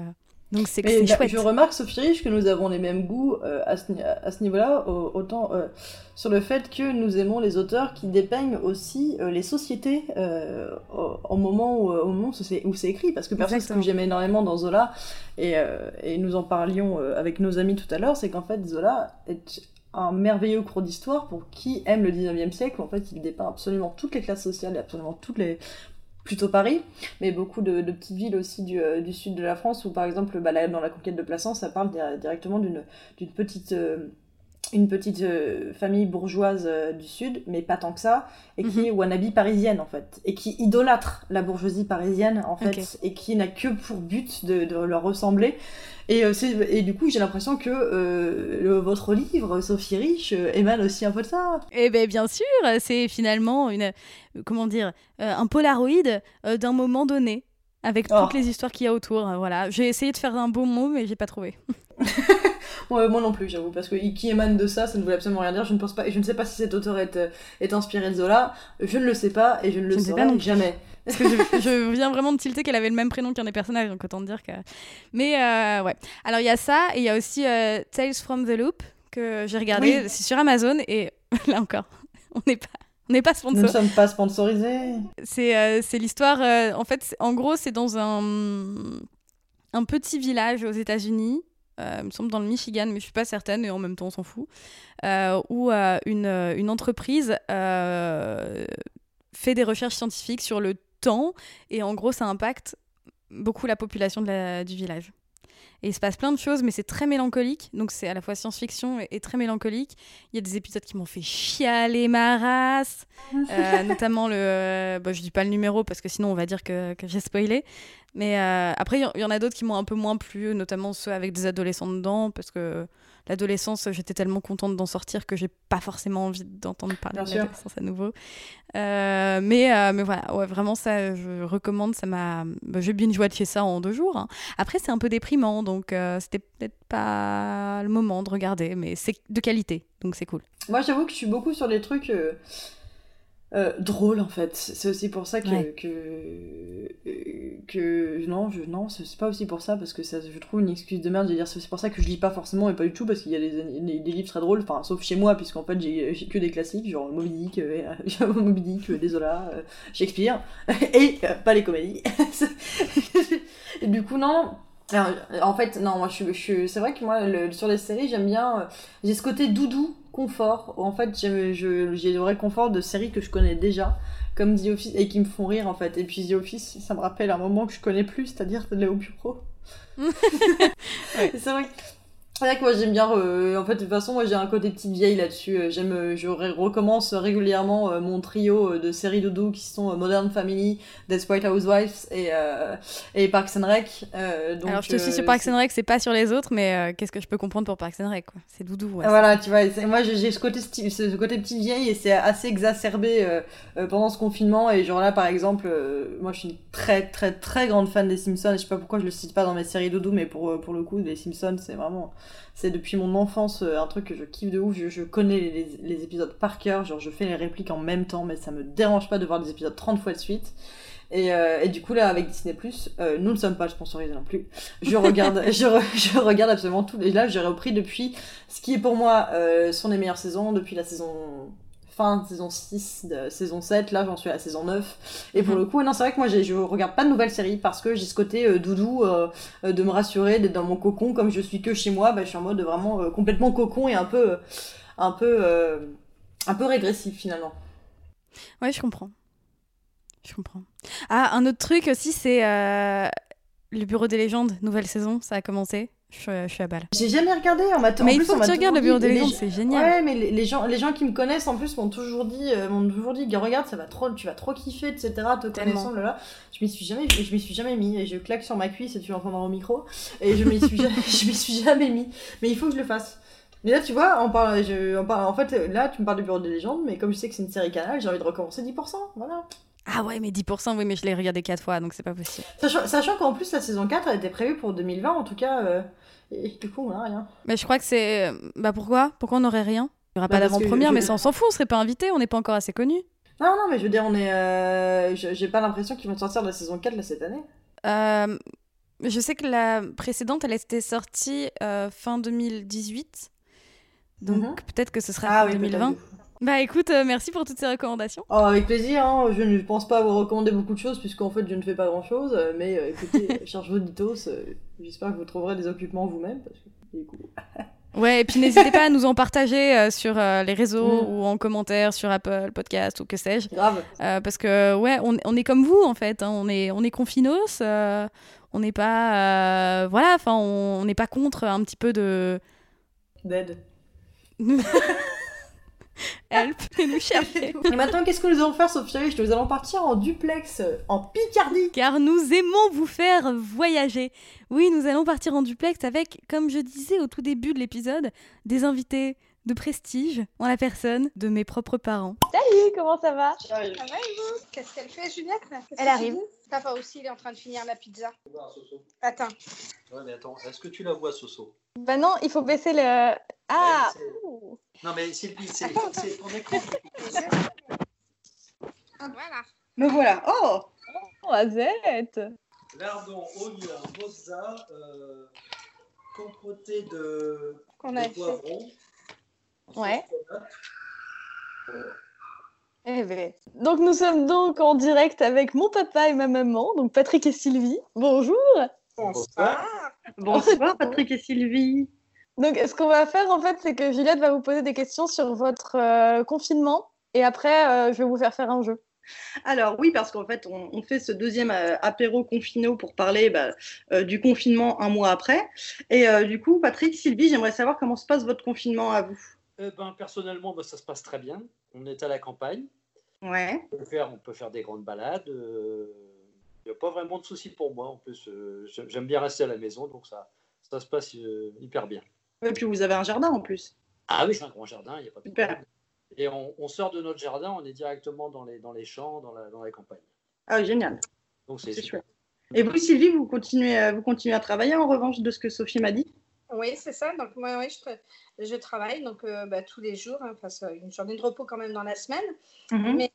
donc c'est bah, chouette. Je remarque, Sophie Rich, que nous avons les mêmes goûts euh, à ce, niveau-là, autant euh, sur le fait que nous aimons les auteurs qui dépeignent aussi euh, les sociétés au, moment où, au moment où c'est écrit. Parce que personne, ce que j'aime énormément dans Zola, et, et nous en parlions avec nos amis tout à l'heure, c'est qu'en fait, Zola est un merveilleux cours d'histoire pour qui aime le 19e siècle. En fait, il dépeint absolument toutes les classes sociales et absolument toutes les, plutôt Paris, mais beaucoup de, petites villes aussi du, euh, du, sud de la France, où par exemple bah, dans la conquête de Plassans, ça parle directement d'une petite... Une petite euh, famille bourgeoise euh, du sud, mais pas tant que ça, et qui Mhm. est wannabe parisienne en fait, et qui idolâtre la bourgeoisie parisienne en fait, et qui n'a que pour but de, de leur ressembler. Et, euh, c'est- et du coup, j'ai l'impression que euh, le- votre livre, Sophie Rich, émane aussi un peu de ça. Eh ben bien sûr, c'est finalement une, comment dire, un polaroid d'un moment donné, avec Oh. toutes les histoires qu'il y a autour. Voilà, j'ai essayé de faire un beau mot, mais j'ai pas trouvé. [LAUGHS] Moi non plus, j'avoue, parce que qui émane de ça, ça ne voulait absolument rien dire. Je ne pense pas, et je ne sais pas si cet auteur est, euh, est inspiré de Zola. Je ne le sais pas, et je ne le Je saurai pas non plus. jamais. [LAUGHS] Parce que je, je viens vraiment de tilter qu'elle avait le même prénom qu'un des personnages, donc autant dire que. Mais euh, ouais. Alors il y a ça, et il y a aussi euh, Tales from the Loop que j'ai regardé, Oui. c'est sur Amazon, et [LAUGHS] là encore, on n'est pas. On n'est pas Nous ne sommes pas sponsorisés. C'est euh, l'histoire. en fait, en gros, c'est dans un, un petit village aux États-Unis. Euh, il me semble dans le Michigan, mais je suis pas certaine, et en même temps, on s'en fout. euh, où euh, une, euh, une entreprise euh, fait des recherches scientifiques sur le temps, et en gros, ça impacte beaucoup la population de la- du village. Et il se passe plein de choses, mais c'est très mélancolique. Donc c'est à la fois science-fiction et, et très mélancolique. Il y a des épisodes qui m'ont fait chialer ma race. Euh, [LAUGHS] notamment le. euh, bah, je dis pas le numéro parce que sinon on va dire que, que j'ai spoilé. Mais euh, après, il y, y en a d'autres qui m'ont un peu moins plu, notamment ceux avec des adolescents dedans, parce que l'adolescence, j'étais tellement contente d'en sortir que j'ai pas forcément envie d'entendre parler Bien de l'adolescence à nouveau. Euh, mais, euh, mais voilà, ouais, vraiment, ça, je recommande. Ça m'a. Bah, j'ai binge-watché ça en deux jours. hein. Après, c'est un peu déprimant, donc c'était peut-être pas le moment de regarder, mais c'est de qualité, donc c'est cool. Moi, j'avoue que je suis beaucoup sur les trucs euh, euh, drôles, en fait. C'est aussi pour ça que... Ouais. que, euh, que non, je, non c'est pas aussi pour ça, parce que ça, je trouve une excuse de merde de dire c'est pour ça que je lis pas forcément, et pas du tout, parce qu'il y a des, des, des livres très drôles, enfin, sauf chez moi, puisqu'en fait, j'ai que des classiques, genre Moby Dick, euh, [LAUGHS] Moby Dick, euh, Désola, euh, Shakespeare, [LAUGHS] et euh, pas les comédies. [LAUGHS] et du coup, non... Alors, en fait, non, moi, je, je, c'est vrai que moi, le- sur les séries, j'aime bien... euh, j'ai ce côté doudou, confort. En fait, j'ai le vrai confort de séries que je connais déjà, comme The Office, et qui me font rire, en fait. Et puis The Office, ça me rappelle un moment que je connais plus, c'est-à-dire de Léo Bureau. C'est vrai que... C'est vrai que moi j'aime bien, euh, en fait de toute façon moi j'ai un côté petite vieille là-dessus, Euh, j'aime, euh, je recommence régulièrement mon trio de séries dodo qui sont Modern Family, Desperate Housewives et, euh, et Parks and Rec. Euh, donc, Alors je te suis sur Parks and Rec, c'est pas sur les autres, mais qu'est-ce que je peux comprendre pour Parks and Rec C'est doudou. ouais, Voilà, tu vois, moi j'ai ce côté, ce côté petite vieille et c'est assez exacerbé pendant ce confinement. Et genre là, par exemple, moi je suis une très très très grande fan des Simpsons. Je sais pas pourquoi je le cite pas dans mes séries dodo, mais pour, pour le coup, les Simpsons, c'est vraiment. C'est depuis mon enfance euh, un truc que je kiffe de ouf. Je, je connais les, les- les épisodes par cœur, genre je fais les répliques en même temps, mais ça me dérange pas de voir des épisodes 30 fois de suite. Et, euh, et du coup là avec Disney euh, nous ne sommes pas sponsorisés non plus. Je regarde, [LAUGHS] je, re- je regarde absolument tout. Et là j'ai repris depuis ce qui est pour moi euh, sont les meilleures saisons depuis la saison fin saison 6 de saison 7 là j'en suis à la saison 9 et pour Mhm. le coup non c'est vrai que moi je regarde pas de nouvelles séries parce que j'ai ce côté euh, doudou euh, euh, de me rassurer d'être dans mon cocon comme je suis que chez moi bah, je suis en mode vraiment euh, complètement cocon et un peu un peu un peu régressif finalement Ouais, je comprends. Je comprends. Ah, un autre truc aussi, c'est le Bureau des légendes, nouvelle saison, ça a commencé. Je, suis- je suis à balle. j'ai jamais regardé on m'a en Mais il plus, faut on que tu regardes le Bureau des légendes, c'est génial. Ouais, mais les, les gens, les gens qui me connaissent en plus m'ont toujours dit, euh, m'ont toujours dit, regarde, ça va trop, tu vas trop kiffer, etc. Te Tellement. connaissant, là, là. Je m'y suis jamais, je m'y suis jamais mis et je claque sur ma cuisse et tu l'entendras au micro et je m'y suis, jamais, [LAUGHS] je m'y suis jamais mis. Mais il faut que je le fasse. Mais là, tu vois, on parle, je, on parle, en fait, là, tu me parles du Bureau des légendes, mais comme je sais que c'est une série canal, j'ai envie de recommencer 10%. Voilà. Ah ouais, mais 10%, oui, mais je l'ai regardé 4 fois, donc c'est pas possible. Sachant, sachant qu'en plus, la saison 4 elle était prévue pour 2020, en tout cas, euh, et du coup, on a rien. Mais je crois que c'est. Bah pourquoi? Pourquoi on n'aurait rien? Il y aura Bah, pas d'avant-première, je- mais ça on s'en fout, on serait pas invité, on n'est pas encore assez connus. Non, non, mais je veux dire, on est, euh, j'ai pas l'impression qu'ils vont sortir de la saison 4 là cette année. Euh, je sais que la précédente, elle était sortie euh, fin 2018. Donc Mhm. peut-être que ce sera Ah fin oui, 2020. Bah écoute, euh, merci pour toutes ces recommandations. Oh, avec plaisir, hein. je ne pense pas vous recommander beaucoup de choses puisqu'en fait je ne fais pas grand chose, mais euh, écoutez, [LAUGHS] charge vos ditos, euh, j'espère que vous trouverez des occupements vous-même parce que du coup. [LAUGHS] Ouais, et puis n'hésitez pas à nous en partager euh, sur euh, les réseaux Mm. ou en commentaire sur Apple Podcast ou que sais-je. Grave. Euh, parce que ouais, on, on est comme vous en fait. hein. On est on est confinos. euh, on n'est pas euh, voilà. Enfin, on n'est pas contre un petit peu de Dead. [LAUGHS] [LAUGHS] Help, nous chercher. Et maintenant, qu'est-ce que nous allons faire, Sophia Nous allons partir en duplex, en Picardie. Car nous aimons vous faire voyager. Oui, nous allons partir en duplex avec, comme je disais au tout début de l'épisode, des invités de prestige en la personne de mes propres parents. Salut, comment ça va Ça va et vous Qu'est-ce qu'elle fait, Juliette Elle arrive. Papa aussi, il est en train de finir la pizza. Attends. Ouais, mais attends, est-ce que tu la vois, Soso? Bah non, il faut baisser le. Ah Non, mais Sylvie, c'est ton écran. Voilà. Me voilà. Oh Oh, Azette Lardon, oignon, mozza, euh, compoté de, Qu'on de a poivrons. Ouais. Eh ben. Donc nous sommes donc en direct avec mon papa et ma maman, donc Patrick et Sylvie. Bonjour Bonsoir. Bonsoir, Patrick et Sylvie. Donc ce qu'on va faire en fait, c'est que Juliette va vous poser des questions sur votre euh, confinement et après euh, je vais vous faire faire un jeu. Alors oui, parce qu'en fait, on, on fait ce deuxième euh, apéro confino pour parler bah, euh, du confinement un mois après. Et euh, du coup, Patrick, Sylvie, j'aimerais savoir comment se passe votre confinement à vous. Eh ben, personnellement, bah, ça se passe très bien. On est à la campagne. Ouais. On peut faire, on peut faire des grandes balades. Euh, Il n'y a pas vraiment de soucis pour moi. En plus, euh, j'ai- j'aime bien rester à la maison, donc ça, ça se passe euh, hyper bien. Et puis vous avez un jardin en plus. Ah oui, c'est un grand jardin, il n'y a pas de Super. problème. Et on, on sort de notre jardin, on est directement dans les, dans les champs, dans la, dans la campagne. Ah, génial. Donc c'est chouette. Et vous, Sylvie, vous continuez, à- vous continuez à travailler en revanche de ce que Sophie m'a dit? Oui, c'est ça. Donc, moi, oui, je, je travaille donc, euh, bah, tous les jours. hein, parce une journée de repos quand même dans la semaine. Mhm. Mais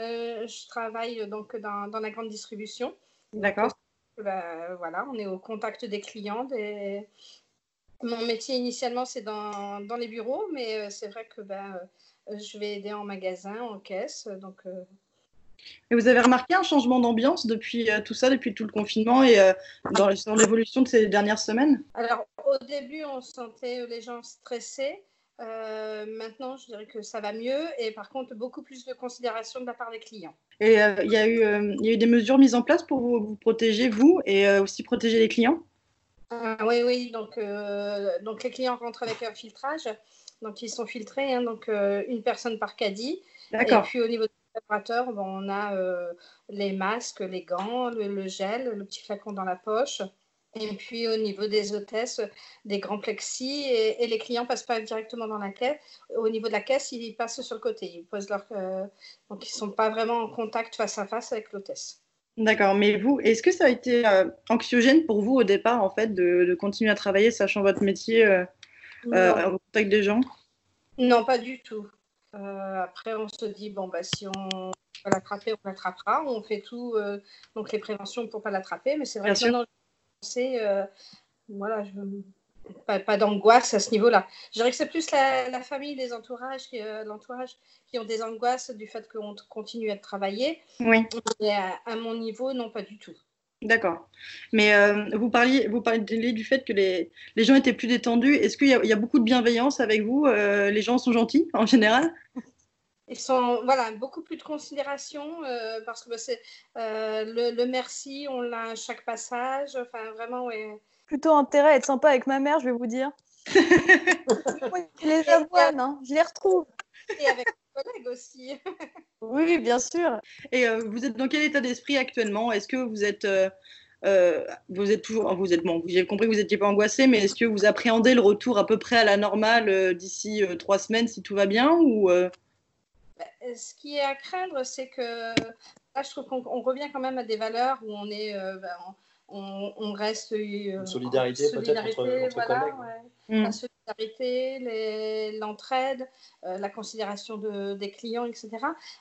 euh, je travaille donc dans, dans la grande distribution. D'accord. Bah, voilà, on est au contact des clients. Des... Mon métier initialement, c'est dans, dans les bureaux, mais euh, c'est vrai que bah, euh, je vais aider en magasin, en caisse. Donc, euh, Et vous avez remarqué un changement d'ambiance depuis euh, tout ça, depuis tout le confinement et euh, dans, dans l'évolution de ces dernières semaines? Alors, au début, on sentait les gens stressés. Euh, maintenant, je dirais que ça va mieux. Et par contre, beaucoup plus de considération de la part des clients. Et euh, il y, a eu, euh, il y a eu des mesures mises en place pour vous, vous protéger, vous, et aussi protéger les clients? Oui, oui. Donc, donc, les clients rentrent avec un filtrage. Donc, ils sont filtrés. hein, donc, une personne par caddie. Et D'accord. puis, au niveau des collaborateurs, bon, on a les masques, les gants, le, le gel, le petit flacon dans la poche. Et puis, au niveau des hôtesses, des grands plexis. Et, et les clients ne passent pas directement dans la caisse. Au niveau de la caisse, ils passent sur le côté. Ils posent leur, euh, donc, ils ne sont pas vraiment en contact face à face avec l'hôtesse. D'accord. Mais vous, est-ce que ça a été euh, anxiogène pour vous au départ, en fait, de, de continuer à travailler, sachant votre métier euh, euh, au contact des gens? Non, pas du tout. Après, on se dit, bon, bah, si on l'attraper, on l'attrapera. On fait tout, donc les préventions pour ne pas l'attraper. Mais c'est vrai Bien que c'est, euh, voilà, je, pas, pas d'angoisse à ce niveau-là. Je dirais que c'est plus la, la famille, les entourages, euh, l'entourage qui ont des angoisses du fait qu'on continue à travailler. Oui. Mais à, à mon niveau, non, pas du tout. D'accord. Mais euh, vous parliez, vous parliez du fait que les, les gens étaient plus détendus. Est-ce qu'il y, y a beaucoup de bienveillance avec vous Euh, Les gens sont gentils en général? Ils sont, voilà, beaucoup plus de considération euh, parce que bah, c'est euh, le, le merci, on l'a à chaque passage. Enfin, vraiment, ouais. Plutôt intérêt à être sympa avec ma mère, je vais vous dire. [LAUGHS] je les avoine, hein, je les retrouve. Et avec les collègues aussi. [LAUGHS] Oui, bien sûr. Et euh, vous êtes dans quel état d'esprit actuellement? Est-ce que vous êtes, euh, euh, vous êtes toujours, vous êtes bon, j'ai compris que vous n'étiez pas angoissé, mais est-ce que vous appréhendez le retour à peu près à la normale euh, d'ici euh, trois semaines si tout va bien ou Ce qui est à craindre, c'est que là, je trouve qu'on on revient quand même à des valeurs où on est, euh, bah, on, on reste euh, Une solidarité, en peut-être, entre- solidarité, entre voilà, collègues. ouais. Hmm. La solidarité, l'entraide, euh, la considération de, des clients, etc.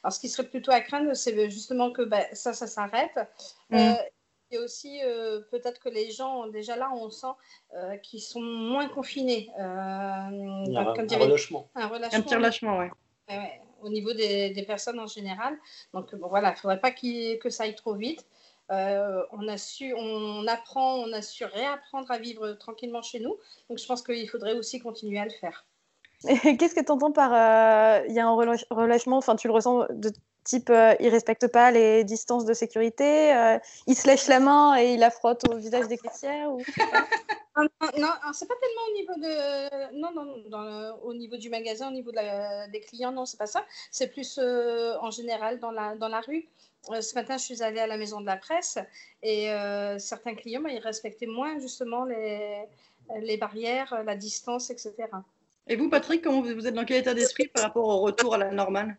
Alors, ce qui serait plutôt à craindre, c'est justement que bah, ça, ça s'arrête. Mm. Euh, et aussi, euh, peut-être que les gens, déjà là, on sent euh, qu'ils sont moins confinés. Euh, Il y a comme un, un dirait- relâchement. un petit relâchement, ouais. Ouais, ouais, au niveau des, personnes en général. Donc voilà, il ne faudrait pas qu'il- que ça aille trop vite. Euh, on, a su, on apprend, on a su réapprendre à vivre tranquillement chez nous. Donc je pense qu'il faudrait aussi continuer à le faire. Qu'est-ce que tu entends par euh, il y a un relâche- relâchement? Enfin, tu le ressens de Type, euh, il respecte pas les distances de sécurité, euh, il se lèche la main et il la frotte au visage des caissières ou... [LAUGHS] Non, non, c'est pas tellement au niveau de. Non, non, dans le- au niveau du magasin, au niveau de la- des clients, non, c'est pas ça. C'est plus euh, en général dans la, dans la rue. Euh, ce matin, je suis allée à la maison de la presse et euh, certains clients, bah, ils respectaient moins justement les, les barrières, la distance, etc. Et vous, Patrick, comment vous êtes dans quel état d'esprit par rapport au retour à la normale?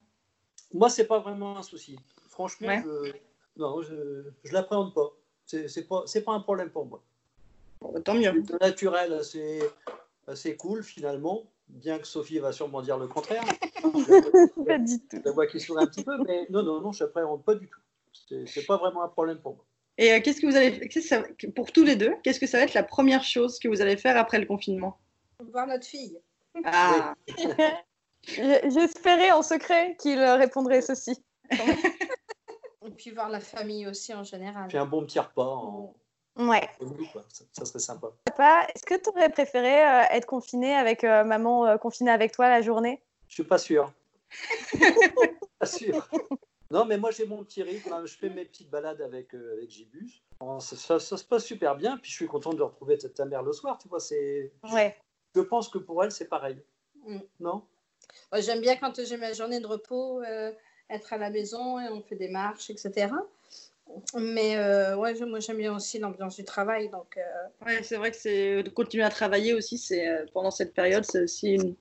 Moi, c'est pas vraiment un souci. Franchement, Ouais. je... non, je, je l'appréhende pas. C'est pas, c'est pas un problème pour moi. Bon, bah, Tant mieux. Le naturel, assez, assez cool finalement, bien que Sophie va sûrement dire le contraire. [LAUGHS] Pas du tout. Je la vois qui sourit un petit peu, mais non, non, non, je n'appréhende pas du tout. C'est c'est pas vraiment un problème pour moi. Et euh, qu'est-ce que vous allez que pour tous les deux, qu'est-ce que ça va être la première chose que vous allez faire après le confinement? Voir notre fille. Ah, [LAUGHS] J'espérais en secret qu'il répondrait ceci. [LAUGHS] Et puis voir la famille aussi en général. Puis un bon petit repas en, Ouais. groupe, quoi. ça, ça serait sympa. Papa, est-ce que tu aurais préféré euh, être confiné avec euh, maman euh, confinée avec toi la journée? Je suis pas sûr. [LAUGHS] pas sûr. Non, mais moi j'ai mon petit rythme. hein. Je fais mes petites balades avec, euh, avec Gibus. Bon, Ça, ça- ça se passe super bien. Puis je suis content de retrouver ta, ta mère le soir. Tu vois, c'est. Ouais. Je pense que pour elle c'est pareil. Mm. Non? Moi, J'aime bien quand j'ai ma journée de repos, euh, être à la maison et on fait des marches, etc. Mais euh, ouais, moi j'aime bien aussi l'ambiance du travail. Donc, euh, ouais, c'est vrai que c'est de continuer à travailler aussi, c'est pendant cette période, c'est aussi une.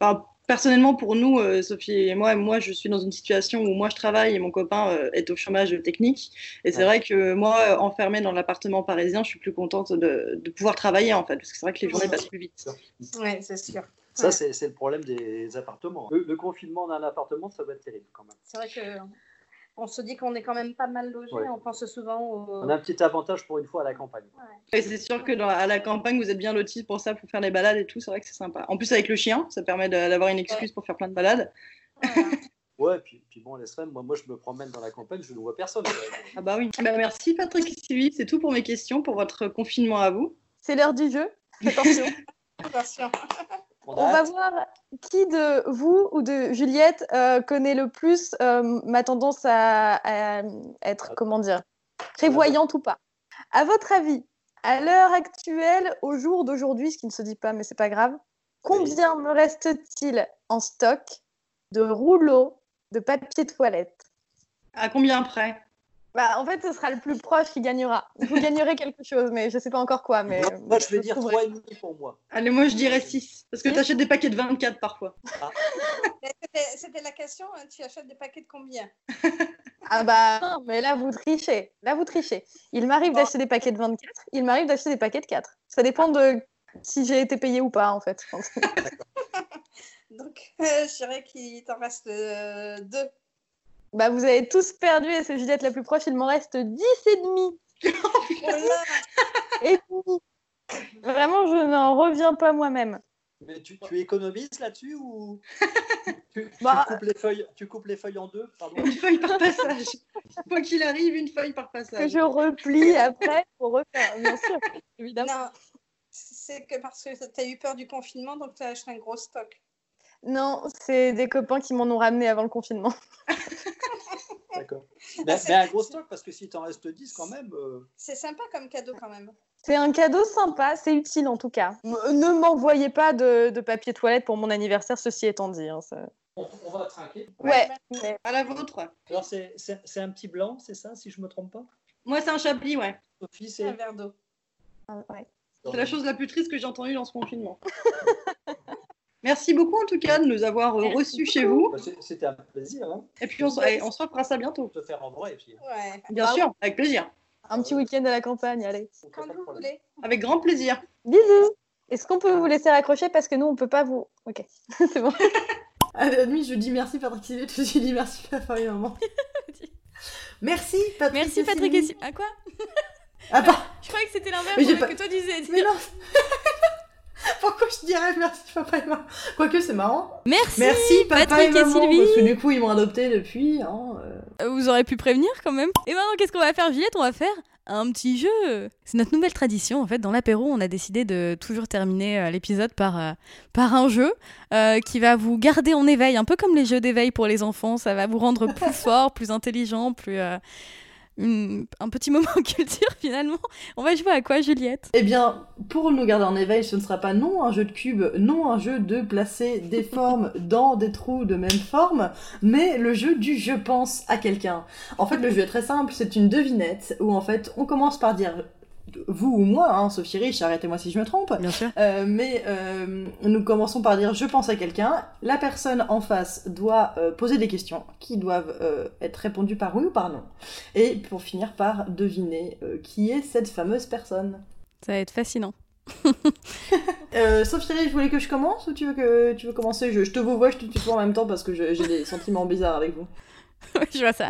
Enfin, personnellement, pour nous, euh, Sophie et moi, moi, je suis dans une situation où moi je travaille et mon copain est au chômage technique. Et c'est Ouais. vrai que moi, enfermée dans l'appartement parisien, je suis plus contente de, de pouvoir travailler en fait, parce que c'est vrai que les journées passent plus vite. ouais, c'est sûr. Ça, Ouais. c'est le problème des appartements. Le, le confinement d'un appartement, ça va être terrible quand même. C'est vrai que on se dit qu'on est quand même pas mal logé. Ouais. On pense souvent au. On a un petit avantage pour une fois à la campagne. Et c'est sûr que dans- à la campagne, vous êtes bien lotis pour ça, pour faire les balades et tout. C'est vrai que c'est sympa. En plus, avec le chien, ça permet d'avoir une excuse pour faire plein de balades. Ouais, puis, puis bon, laisse moi, moi je me promène dans la campagne, je ne vois personne. Ah bah oui. Bah, merci Patrick et Sylvie. C'est tout pour mes questions, pour votre confinement à vous. C'est l'heure du jeu. Attention. [LAUGHS] Attention. On va voir qui de vous ou de Juliette euh, connaît le plus euh, ma tendance à, à être, comment dire, prévoyante ou pas. À votre avis, à l'heure actuelle, au jour d'aujourd'hui, ce qui ne se dit pas, mais c'est pas grave, combien me reste-t-il en stock de rouleaux de papier toilette? À combien près? Bah, En fait, ce sera le plus proche qui gagnera. Vous gagnerez quelque chose, mais je ne sais pas encore quoi. Mais moi, moi, je vais dire trouverai. 3,5 pour moi. Allez, moi je dirais 6. Parce que tu achètes des paquets de 24 parfois. Mais C'était la question. hein, Tu achètes des paquets de combien? [LAUGHS] Ah bah non, mais là vous trichez. Là vous trichez. Il m'arrive d'acheter des paquets de 24, il m'arrive d'acheter des paquets de 4. Ça dépend de si j'ai été payé ou pas en fait. je pense. [LAUGHS] Donc, euh, je dirais qu'il t'en reste euh, deux. Bah vous avez tous perdu et c'est Juliette la plus proche, il m'en reste 10 et demi. [LAUGHS] Là Et demi. Vraiment, je n'en reviens pas moi-même. Mais tu, tu économises là-dessus ou [LAUGHS] tu, tu Bah. coupes les feuilles, tu coupes les feuilles en deux pardon Une feuille par passage. Quoi qu'il arrive, une feuille par Que passage. je replie après pour refaire, bien sûr, évidemment. Non, c'est que parce que tu as eu peur du confinement, donc tu as acheté un gros stock. Non, c'est des copains qui m'en ont ramené avant le confinement. [LAUGHS] D'accord. Mais, mais un gros stock, parce que si t'en restes 10 quand même. euh, C'est sympa comme cadeau quand même. C'est un cadeau sympa, c'est utile en tout cas. M- Ne m'envoyez pas de, de papier toilette pour mon anniversaire, ceci étant dit. hein, ça- on, on va trinquer. Ouais, À la vôtre. Alors, c'est un petit blanc, c'est ça, si je me trompe pas? Moi, c'est un chablis, ouais. Sophie, Un c'est. verre d'eau. ah, ouais. C'est la chose la plus triste que j'ai entendue dans ce confinement. [LAUGHS] Merci beaucoup en tout cas de nous avoir euh, reçus chez vous. Bah, C'était un plaisir, hein, Et puis on se, on se refera ça bientôt. de te faire en vrai. Et puis, Ouais, Bien sûr, avec plaisir. Un petit week-end à la campagne, allez. quand vous voulez. Avec grand plaisir. Bisous Est-ce qu'on peut vous laisser raccrocher parce que nous, on peut pas vous... Ok, [LAUGHS] c'est bon. À la nuit, je dis merci Patrick Sylvie, je dis merci papa et maman. [LAUGHS] merci Patrick Merci Patrick et Sylvie. À quoi Ah bah, Je croyais que c'était l'inverse j'ai que toi disais. mais non [LAUGHS] [LAUGHS] Pourquoi je dirais merci papa et maman? Quoique c'est marrant. Merci, Merci papa Patrick et Sylvie. parce que du coup ils m'ont adopté depuis. hein, euh. Euh, Vous aurez pu prévenir quand même. Et maintenant, qu'est-ce qu'on va faire, Juliette? On va faire un petit jeu. C'est notre nouvelle tradition. En fait, dans l'apéro, on a décidé de toujours terminer euh, l'épisode par, euh, par un jeu qui va vous garder en éveil, un peu comme les jeux d'éveil pour les enfants. Ça va vous rendre plus [LAUGHS] fort, plus intelligent, plus. Une- un petit moment [LAUGHS] culture finalement. On va jouer à quoi, Juliette? Eh bien, pour nous garder en éveil, ce ne sera pas non un jeu de cubes, non un jeu de placer des [LAUGHS] formes dans des trous de même forme, mais le jeu du je pense à quelqu'un. En fait, le jeu est très simple, c'est une devinette où en fait on commence par dire vous ou moi, hein, Sophie Rich, arrêtez-moi si je me trompe, Bien sûr. Euh, mais euh, nous commençons par dire je pense à quelqu'un. La personne en face doit euh, poser des questions qui doivent être répondues par oui ou par non. Et pour finir par deviner qui est cette fameuse personne. Ça va être fascinant. [LAUGHS] Euh, Sophie, je voulais que je commence ou tu veux que tu veux commencer? Je, je te vous vois, je te tutoie en même temps parce que j'ai des sentiments bizarres avec vous. [LAUGHS] Je vois ça.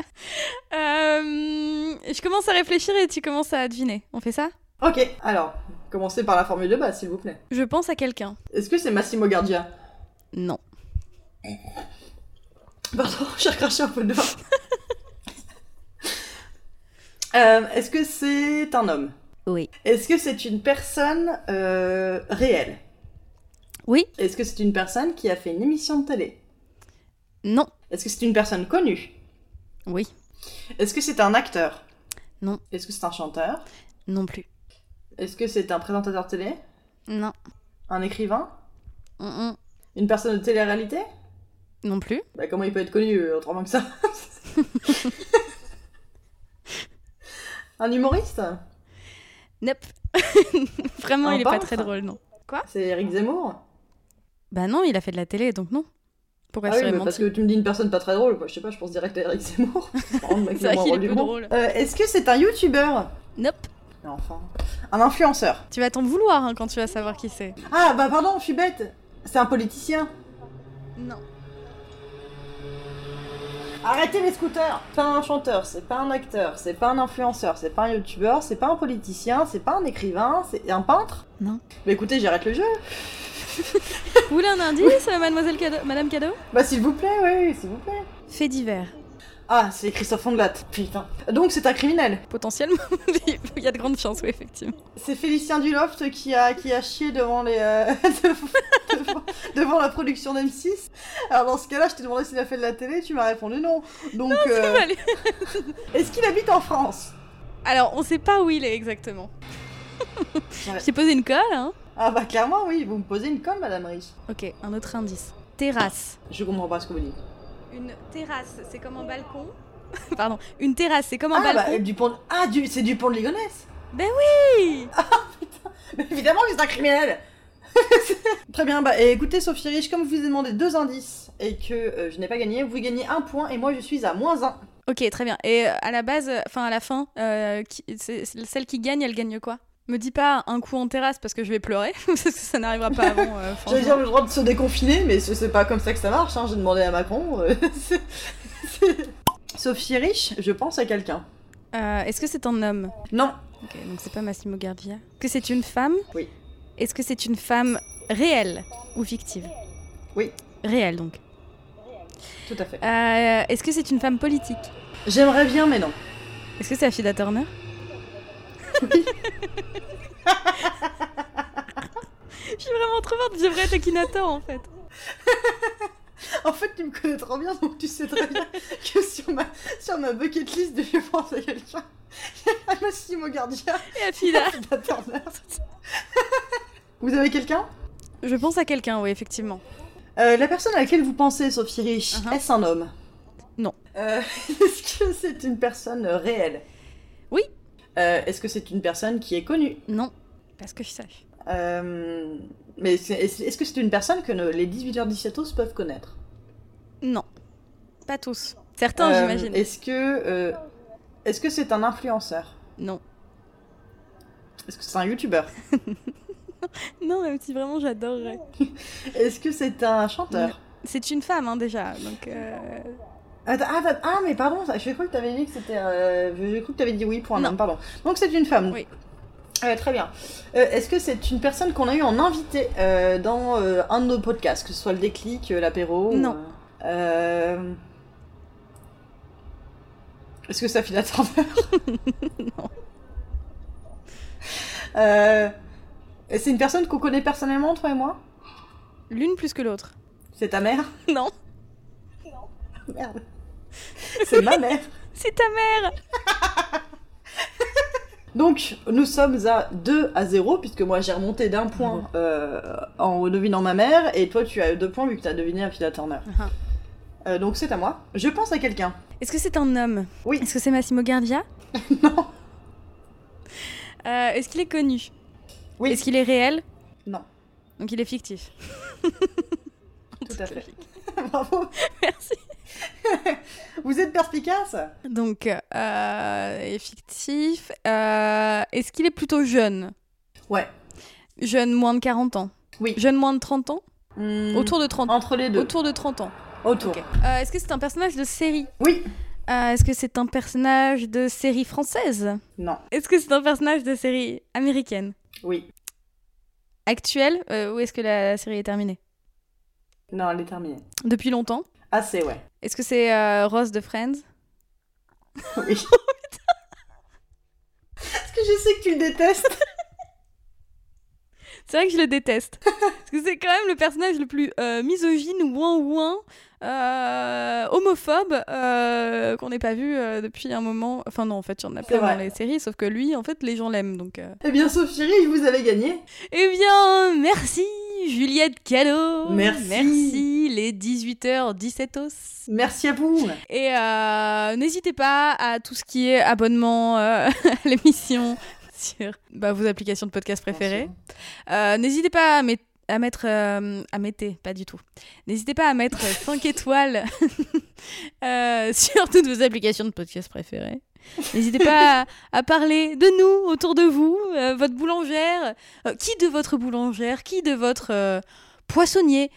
Euh, je commence à réfléchir et tu commences à deviner. On fait ça? Ok, alors, commencez par la formule de base s'il vous plaît. Je pense à quelqu'un. Est-ce que c'est Massimo Gardia? Non. Pardon, [LAUGHS] j'ai recraché un peu de. [LAUGHS] Euh, Est-ce que c'est un homme? Oui. Est-ce que c'est une personne euh, réelle? Oui. Est-ce que c'est une personne qui a fait une émission de télé? Non. Est-ce que c'est une personne connue? Oui. Est-ce que c'est un acteur? Non. Est-ce que c'est un chanteur? Non plus. Est-ce que c'est un présentateur télé? Non. Un écrivain? Mm, mm. Une personne de télé-réalité? Non plus. Bah comment il peut être connu euh, autrement que ça? [LAUGHS] Un humoriste? Nope. [LAUGHS] Vraiment, Un il est pas très drôle, non. C'est Eric Zemmour? Bah non, il a fait de la télé, donc non. Ah oui, mais parce que tu me dis une personne pas très drôle, quoi. je sais pas, je pense direct à Eric Zemmour. [LAUGHS] C'est vrai qu'il est drôle. Euh, Est-ce que c'est un youtubeur Nope. Enfin. Un influenceur. Tu vas t'en vouloir hein, quand tu vas savoir qui c'est. Ah bah pardon, je suis bête C'est un politicien? Non. Arrêtez les scooters Pas un chanteur, c'est pas un acteur, c'est pas un influenceur, c'est pas un youtubeur, c'est pas un politicien, c'est pas un écrivain, c'est un peintre Non. Bah écoutez, j'arrête le jeu. Vous voulez un indice, euh, mademoiselle Cadeau Madame Cadeau Bah s'il vous plaît, oui, s'il vous plaît. Fait divers. Ah, c'est Christophe Ondelat. Putain. Donc c'est un criminel. Potentiellement, [LAUGHS] il y a de grandes chances, oui, effectivement. C'est Félicien Duloft qui a, qui a chié devant les euh, [LAUGHS] devant, devant la production d'M6. Alors dans ce cas-là, je t'ai demandé s'il a fait de la télé, tu m'as répondu non. Donc euh, Allez. [LAUGHS] est-ce qu'il habite en France? Alors, on sait pas où il est exactement. Ouais. Je t'ai posé une colle, hein Ah bah clairement oui, vous me posez une colle madame Rich. Ok, un autre indice. Terrasse. Je comprends pas ce que vous dites. Une terrasse, c'est comme un balcon. [LAUGHS] Pardon, une terrasse, c'est comme un Ah bah balcon. du pont de... Ah du... c'est du pont de Ligonnès. Oui [LAUGHS] Mais évidemment que c'est un criminel [LAUGHS] Très bien, bah et écoutez Sophie Rich, comme je vous ai demandé deux indices et que euh, je n'ai pas gagné, vous gagnez un point et moi je suis à moins un. Ok, très bien. Et euh, à la base, enfin à la fin, euh, qui- celle qui gagne, elle gagne quoi? Me dis pas un coup en terrasse parce que je vais pleurer, [LAUGHS] parce que ça n'arrivera pas avant. euh, [LAUGHS] J'allais dire le droit de se déconfiner, mais ce- c'est pas comme ça que ça marche, hein. j'ai demandé à Macron. euh, [LAUGHS] Sophie Rich, je pense à quelqu'un. Euh, Est-ce que c'est un homme? Non, Ok, donc c'est pas Massimo Gardia. Est-ce que c'est une femme? Oui. Est-ce que c'est une femme réelle ou fictive? Oui. Réelle donc. tout à fait. Euh, Est-ce que c'est une femme politique? J'aimerais bien, mais non. Est-ce que c'est Afida Turner? Je suis vraiment trop forte, je devrais être Akinator en fait. En fait, tu me connais trop bien, donc tu sais très bien que sur ma, sur ma bucket list de je pense à quelqu'un, il y a Massimo Gardia Et Afida. [LAUGHS] Vous avez quelqu'un? Je pense à quelqu'un, oui, effectivement. Euh, La personne à laquelle vous pensez, Sophie Rich, Uh-huh. est-ce un homme? Non. Euh, [LAUGHS] Est-ce que c'est une personne réelle? Euh, Est-ce que c'est une personne qui est connue? Non, parce que je sache. Euh, Mais est-ce que c'est une personne que ne- les 18h17 peuvent connaître? Non, pas tous. Certains, Euh, j'imagine. Est-ce que est-ce que c'est un influenceur? Non. Est-ce que c'est un youtubeur [LAUGHS] Non, même si vraiment j'adorerais. [LAUGHS] Est-ce que c'est un chanteur? C'est une femme, hein, déjà, donc... Attends, ah, ah, mais pardon, j'ai cru que t'avais dit que c'était. Euh, j'ai cru que t'avais dit oui pour un Non. homme, pardon. Donc c'est une femme. Oui. Euh, très bien. Euh, Est-ce que c'est une personne qu'on a eu en invité dans un de nos podcasts, que ce soit le déclic, l'apéro Non. Est-ce que ça file Turner [LAUGHS] Non. C'est une personne qu'on connaît personnellement, toi et moi? L'une plus que l'autre. C'est ta mère? [LAUGHS] Non. Merde. C'est ma mère. [LAUGHS] C'est ta mère [LAUGHS] Donc, nous sommes à 2 à 0, puisque moi j'ai remonté d'un point euh, en devinant ma mère, et toi tu as deux points vu que tu as deviné Affida Turner. Ah. Euh, donc c'est à moi. Je pense à quelqu'un. Est-ce que c'est un homme? Oui. Est-ce que c'est Massimo Gardia? [LAUGHS] Non. Euh, Est-ce qu'il est connu? Oui. Est-ce qu'il est réel? Non. Donc il est fictif. Tout à fait. Bravo. Merci. [LAUGHS] Vous êtes perspicace Donc, euh, fictif. Euh, Est-ce qu'il est plutôt jeune? Ouais. Jeune moins de 40 ans? Oui. Jeune moins de 30 ans? Hmm, Autour de 30 Entre les deux. Autour de 30 ans. Autour. Euh, Est-ce que c'est un personnage de série? Oui. Euh, Est-ce que c'est un personnage de série française? Non. Est-ce que c'est un personnage de série américaine? Oui. Actuelle euh, Ou est-ce que la série est terminée? Non, elle est terminée. Depuis longtemps? Assez, ouais. Est-ce que c'est euh, Rose de Friends? Oui. [LAUGHS] Parce que je sais que tu le détestes? C'est vrai que je le déteste. [LAUGHS] Parce que c'est quand même le personnage le plus euh, misogyne, ouin ouin, euh, homophobe euh, qu'on n'ait pas vu depuis un moment. Enfin non, en fait, il y en a plein dans les séries, sauf que lui, en fait, les gens l'aiment. Donc. Eh bien, Sophie vous avez gagné. Eh bien, merci Juliette Callot. Merci. Merci les 18h17 os. Merci à vous. Et euh, n'hésitez pas à tout ce qui est abonnement euh, [LAUGHS] à l'émission sur bah, vos applications de podcast préférées. Euh, N'hésitez pas à, met- à mettre... euh, à mettre, pas du tout. N'hésitez pas à mettre 5 [LAUGHS] étoiles [LAUGHS] euh, sur toutes vos applications de podcast préférées. N'hésitez pas à, à parler de nous autour de vous, euh, votre boulangère, euh, qui de votre boulangère, qui de votre euh, poissonnier,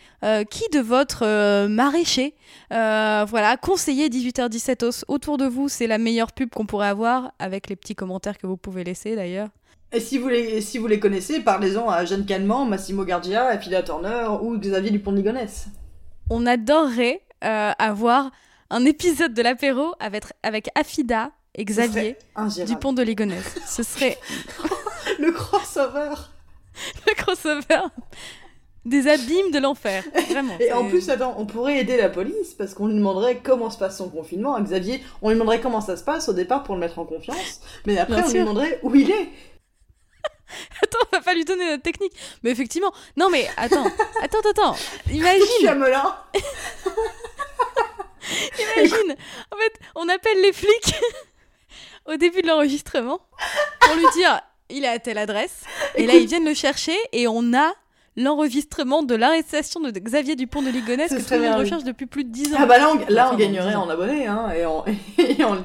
qui de votre maraîcher. Voilà, conseillez 18h17 os autour de vous, c'est la meilleure pub qu'on pourrait avoir, avec les petits commentaires que vous pouvez laisser d'ailleurs. Et si vous les, si vous les connaissez, parlez-en à Jeanne Calment, Massimo Gardia, Affida Turner ou Xavier Dupont de Ligonnès. On adorerait avoir un épisode de l'apéro avec, avec Afida et Xavier. Dupont de Ligonnès. Ce serait [LAUGHS] Le crossover. [LAUGHS] le crossover des abîmes de l'enfer. Vraiment. Et en plus, attends, on pourrait aider la police parce qu'on lui demanderait comment se passe son confinement à Xavier. On lui demanderait comment ça se passe au départ pour le mettre en confiance. Mais après, Bien on lui demanderait où il est. [LAUGHS] Attends, on va pas lui donner notre technique. Mais effectivement, non mais attends, attends, attends. Imagine, imagine. En fait, on appelle les flics au début de l'enregistrement pour lui dire il est à telle adresse. Et là, ils viennent le chercher et on a l'enregistrement de l'arrestation de Xavier Dupont de Ligonnès que tout le monde recherche depuis plus de 10 ans. Ah bah là, on, là, gagnerait en abonnés, hein, [LAUGHS] et en, et en,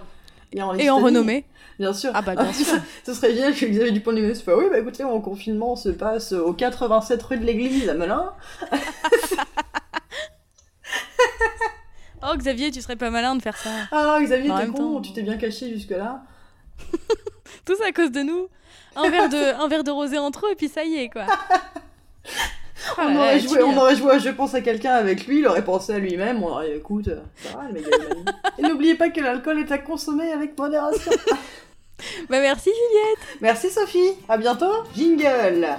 et en, Et en liste renommée. Bien sûr. Ah bah bien [LAUGHS] sûr. Ce serait bien que Xavier Dupont de Ligonnès fasse oui, bah écoutez, mon confinement se passe au 87 rue de l'Église à Melun. [LAUGHS] Oh Xavier, tu serais pas malin de faire ça. Ah, Xavier, t'es con, temps. tu t'es bien caché jusque-là. [LAUGHS] Tout ça à cause de nous. Un verre de, un verre de rosé en trop et puis ça y est quoi. Oh [LAUGHS] On aurait, joué, on viens. aurait joué à Je pense à quelqu'un avec lui, il aurait pensé à lui-même, on aurait écoute, euh, ça va, le mec, il est maligne. Et n'oubliez pas que l'alcool est à consommer avec modération. [LAUGHS] Bah merci Juliette. Merci Sophie, à bientôt. Jingle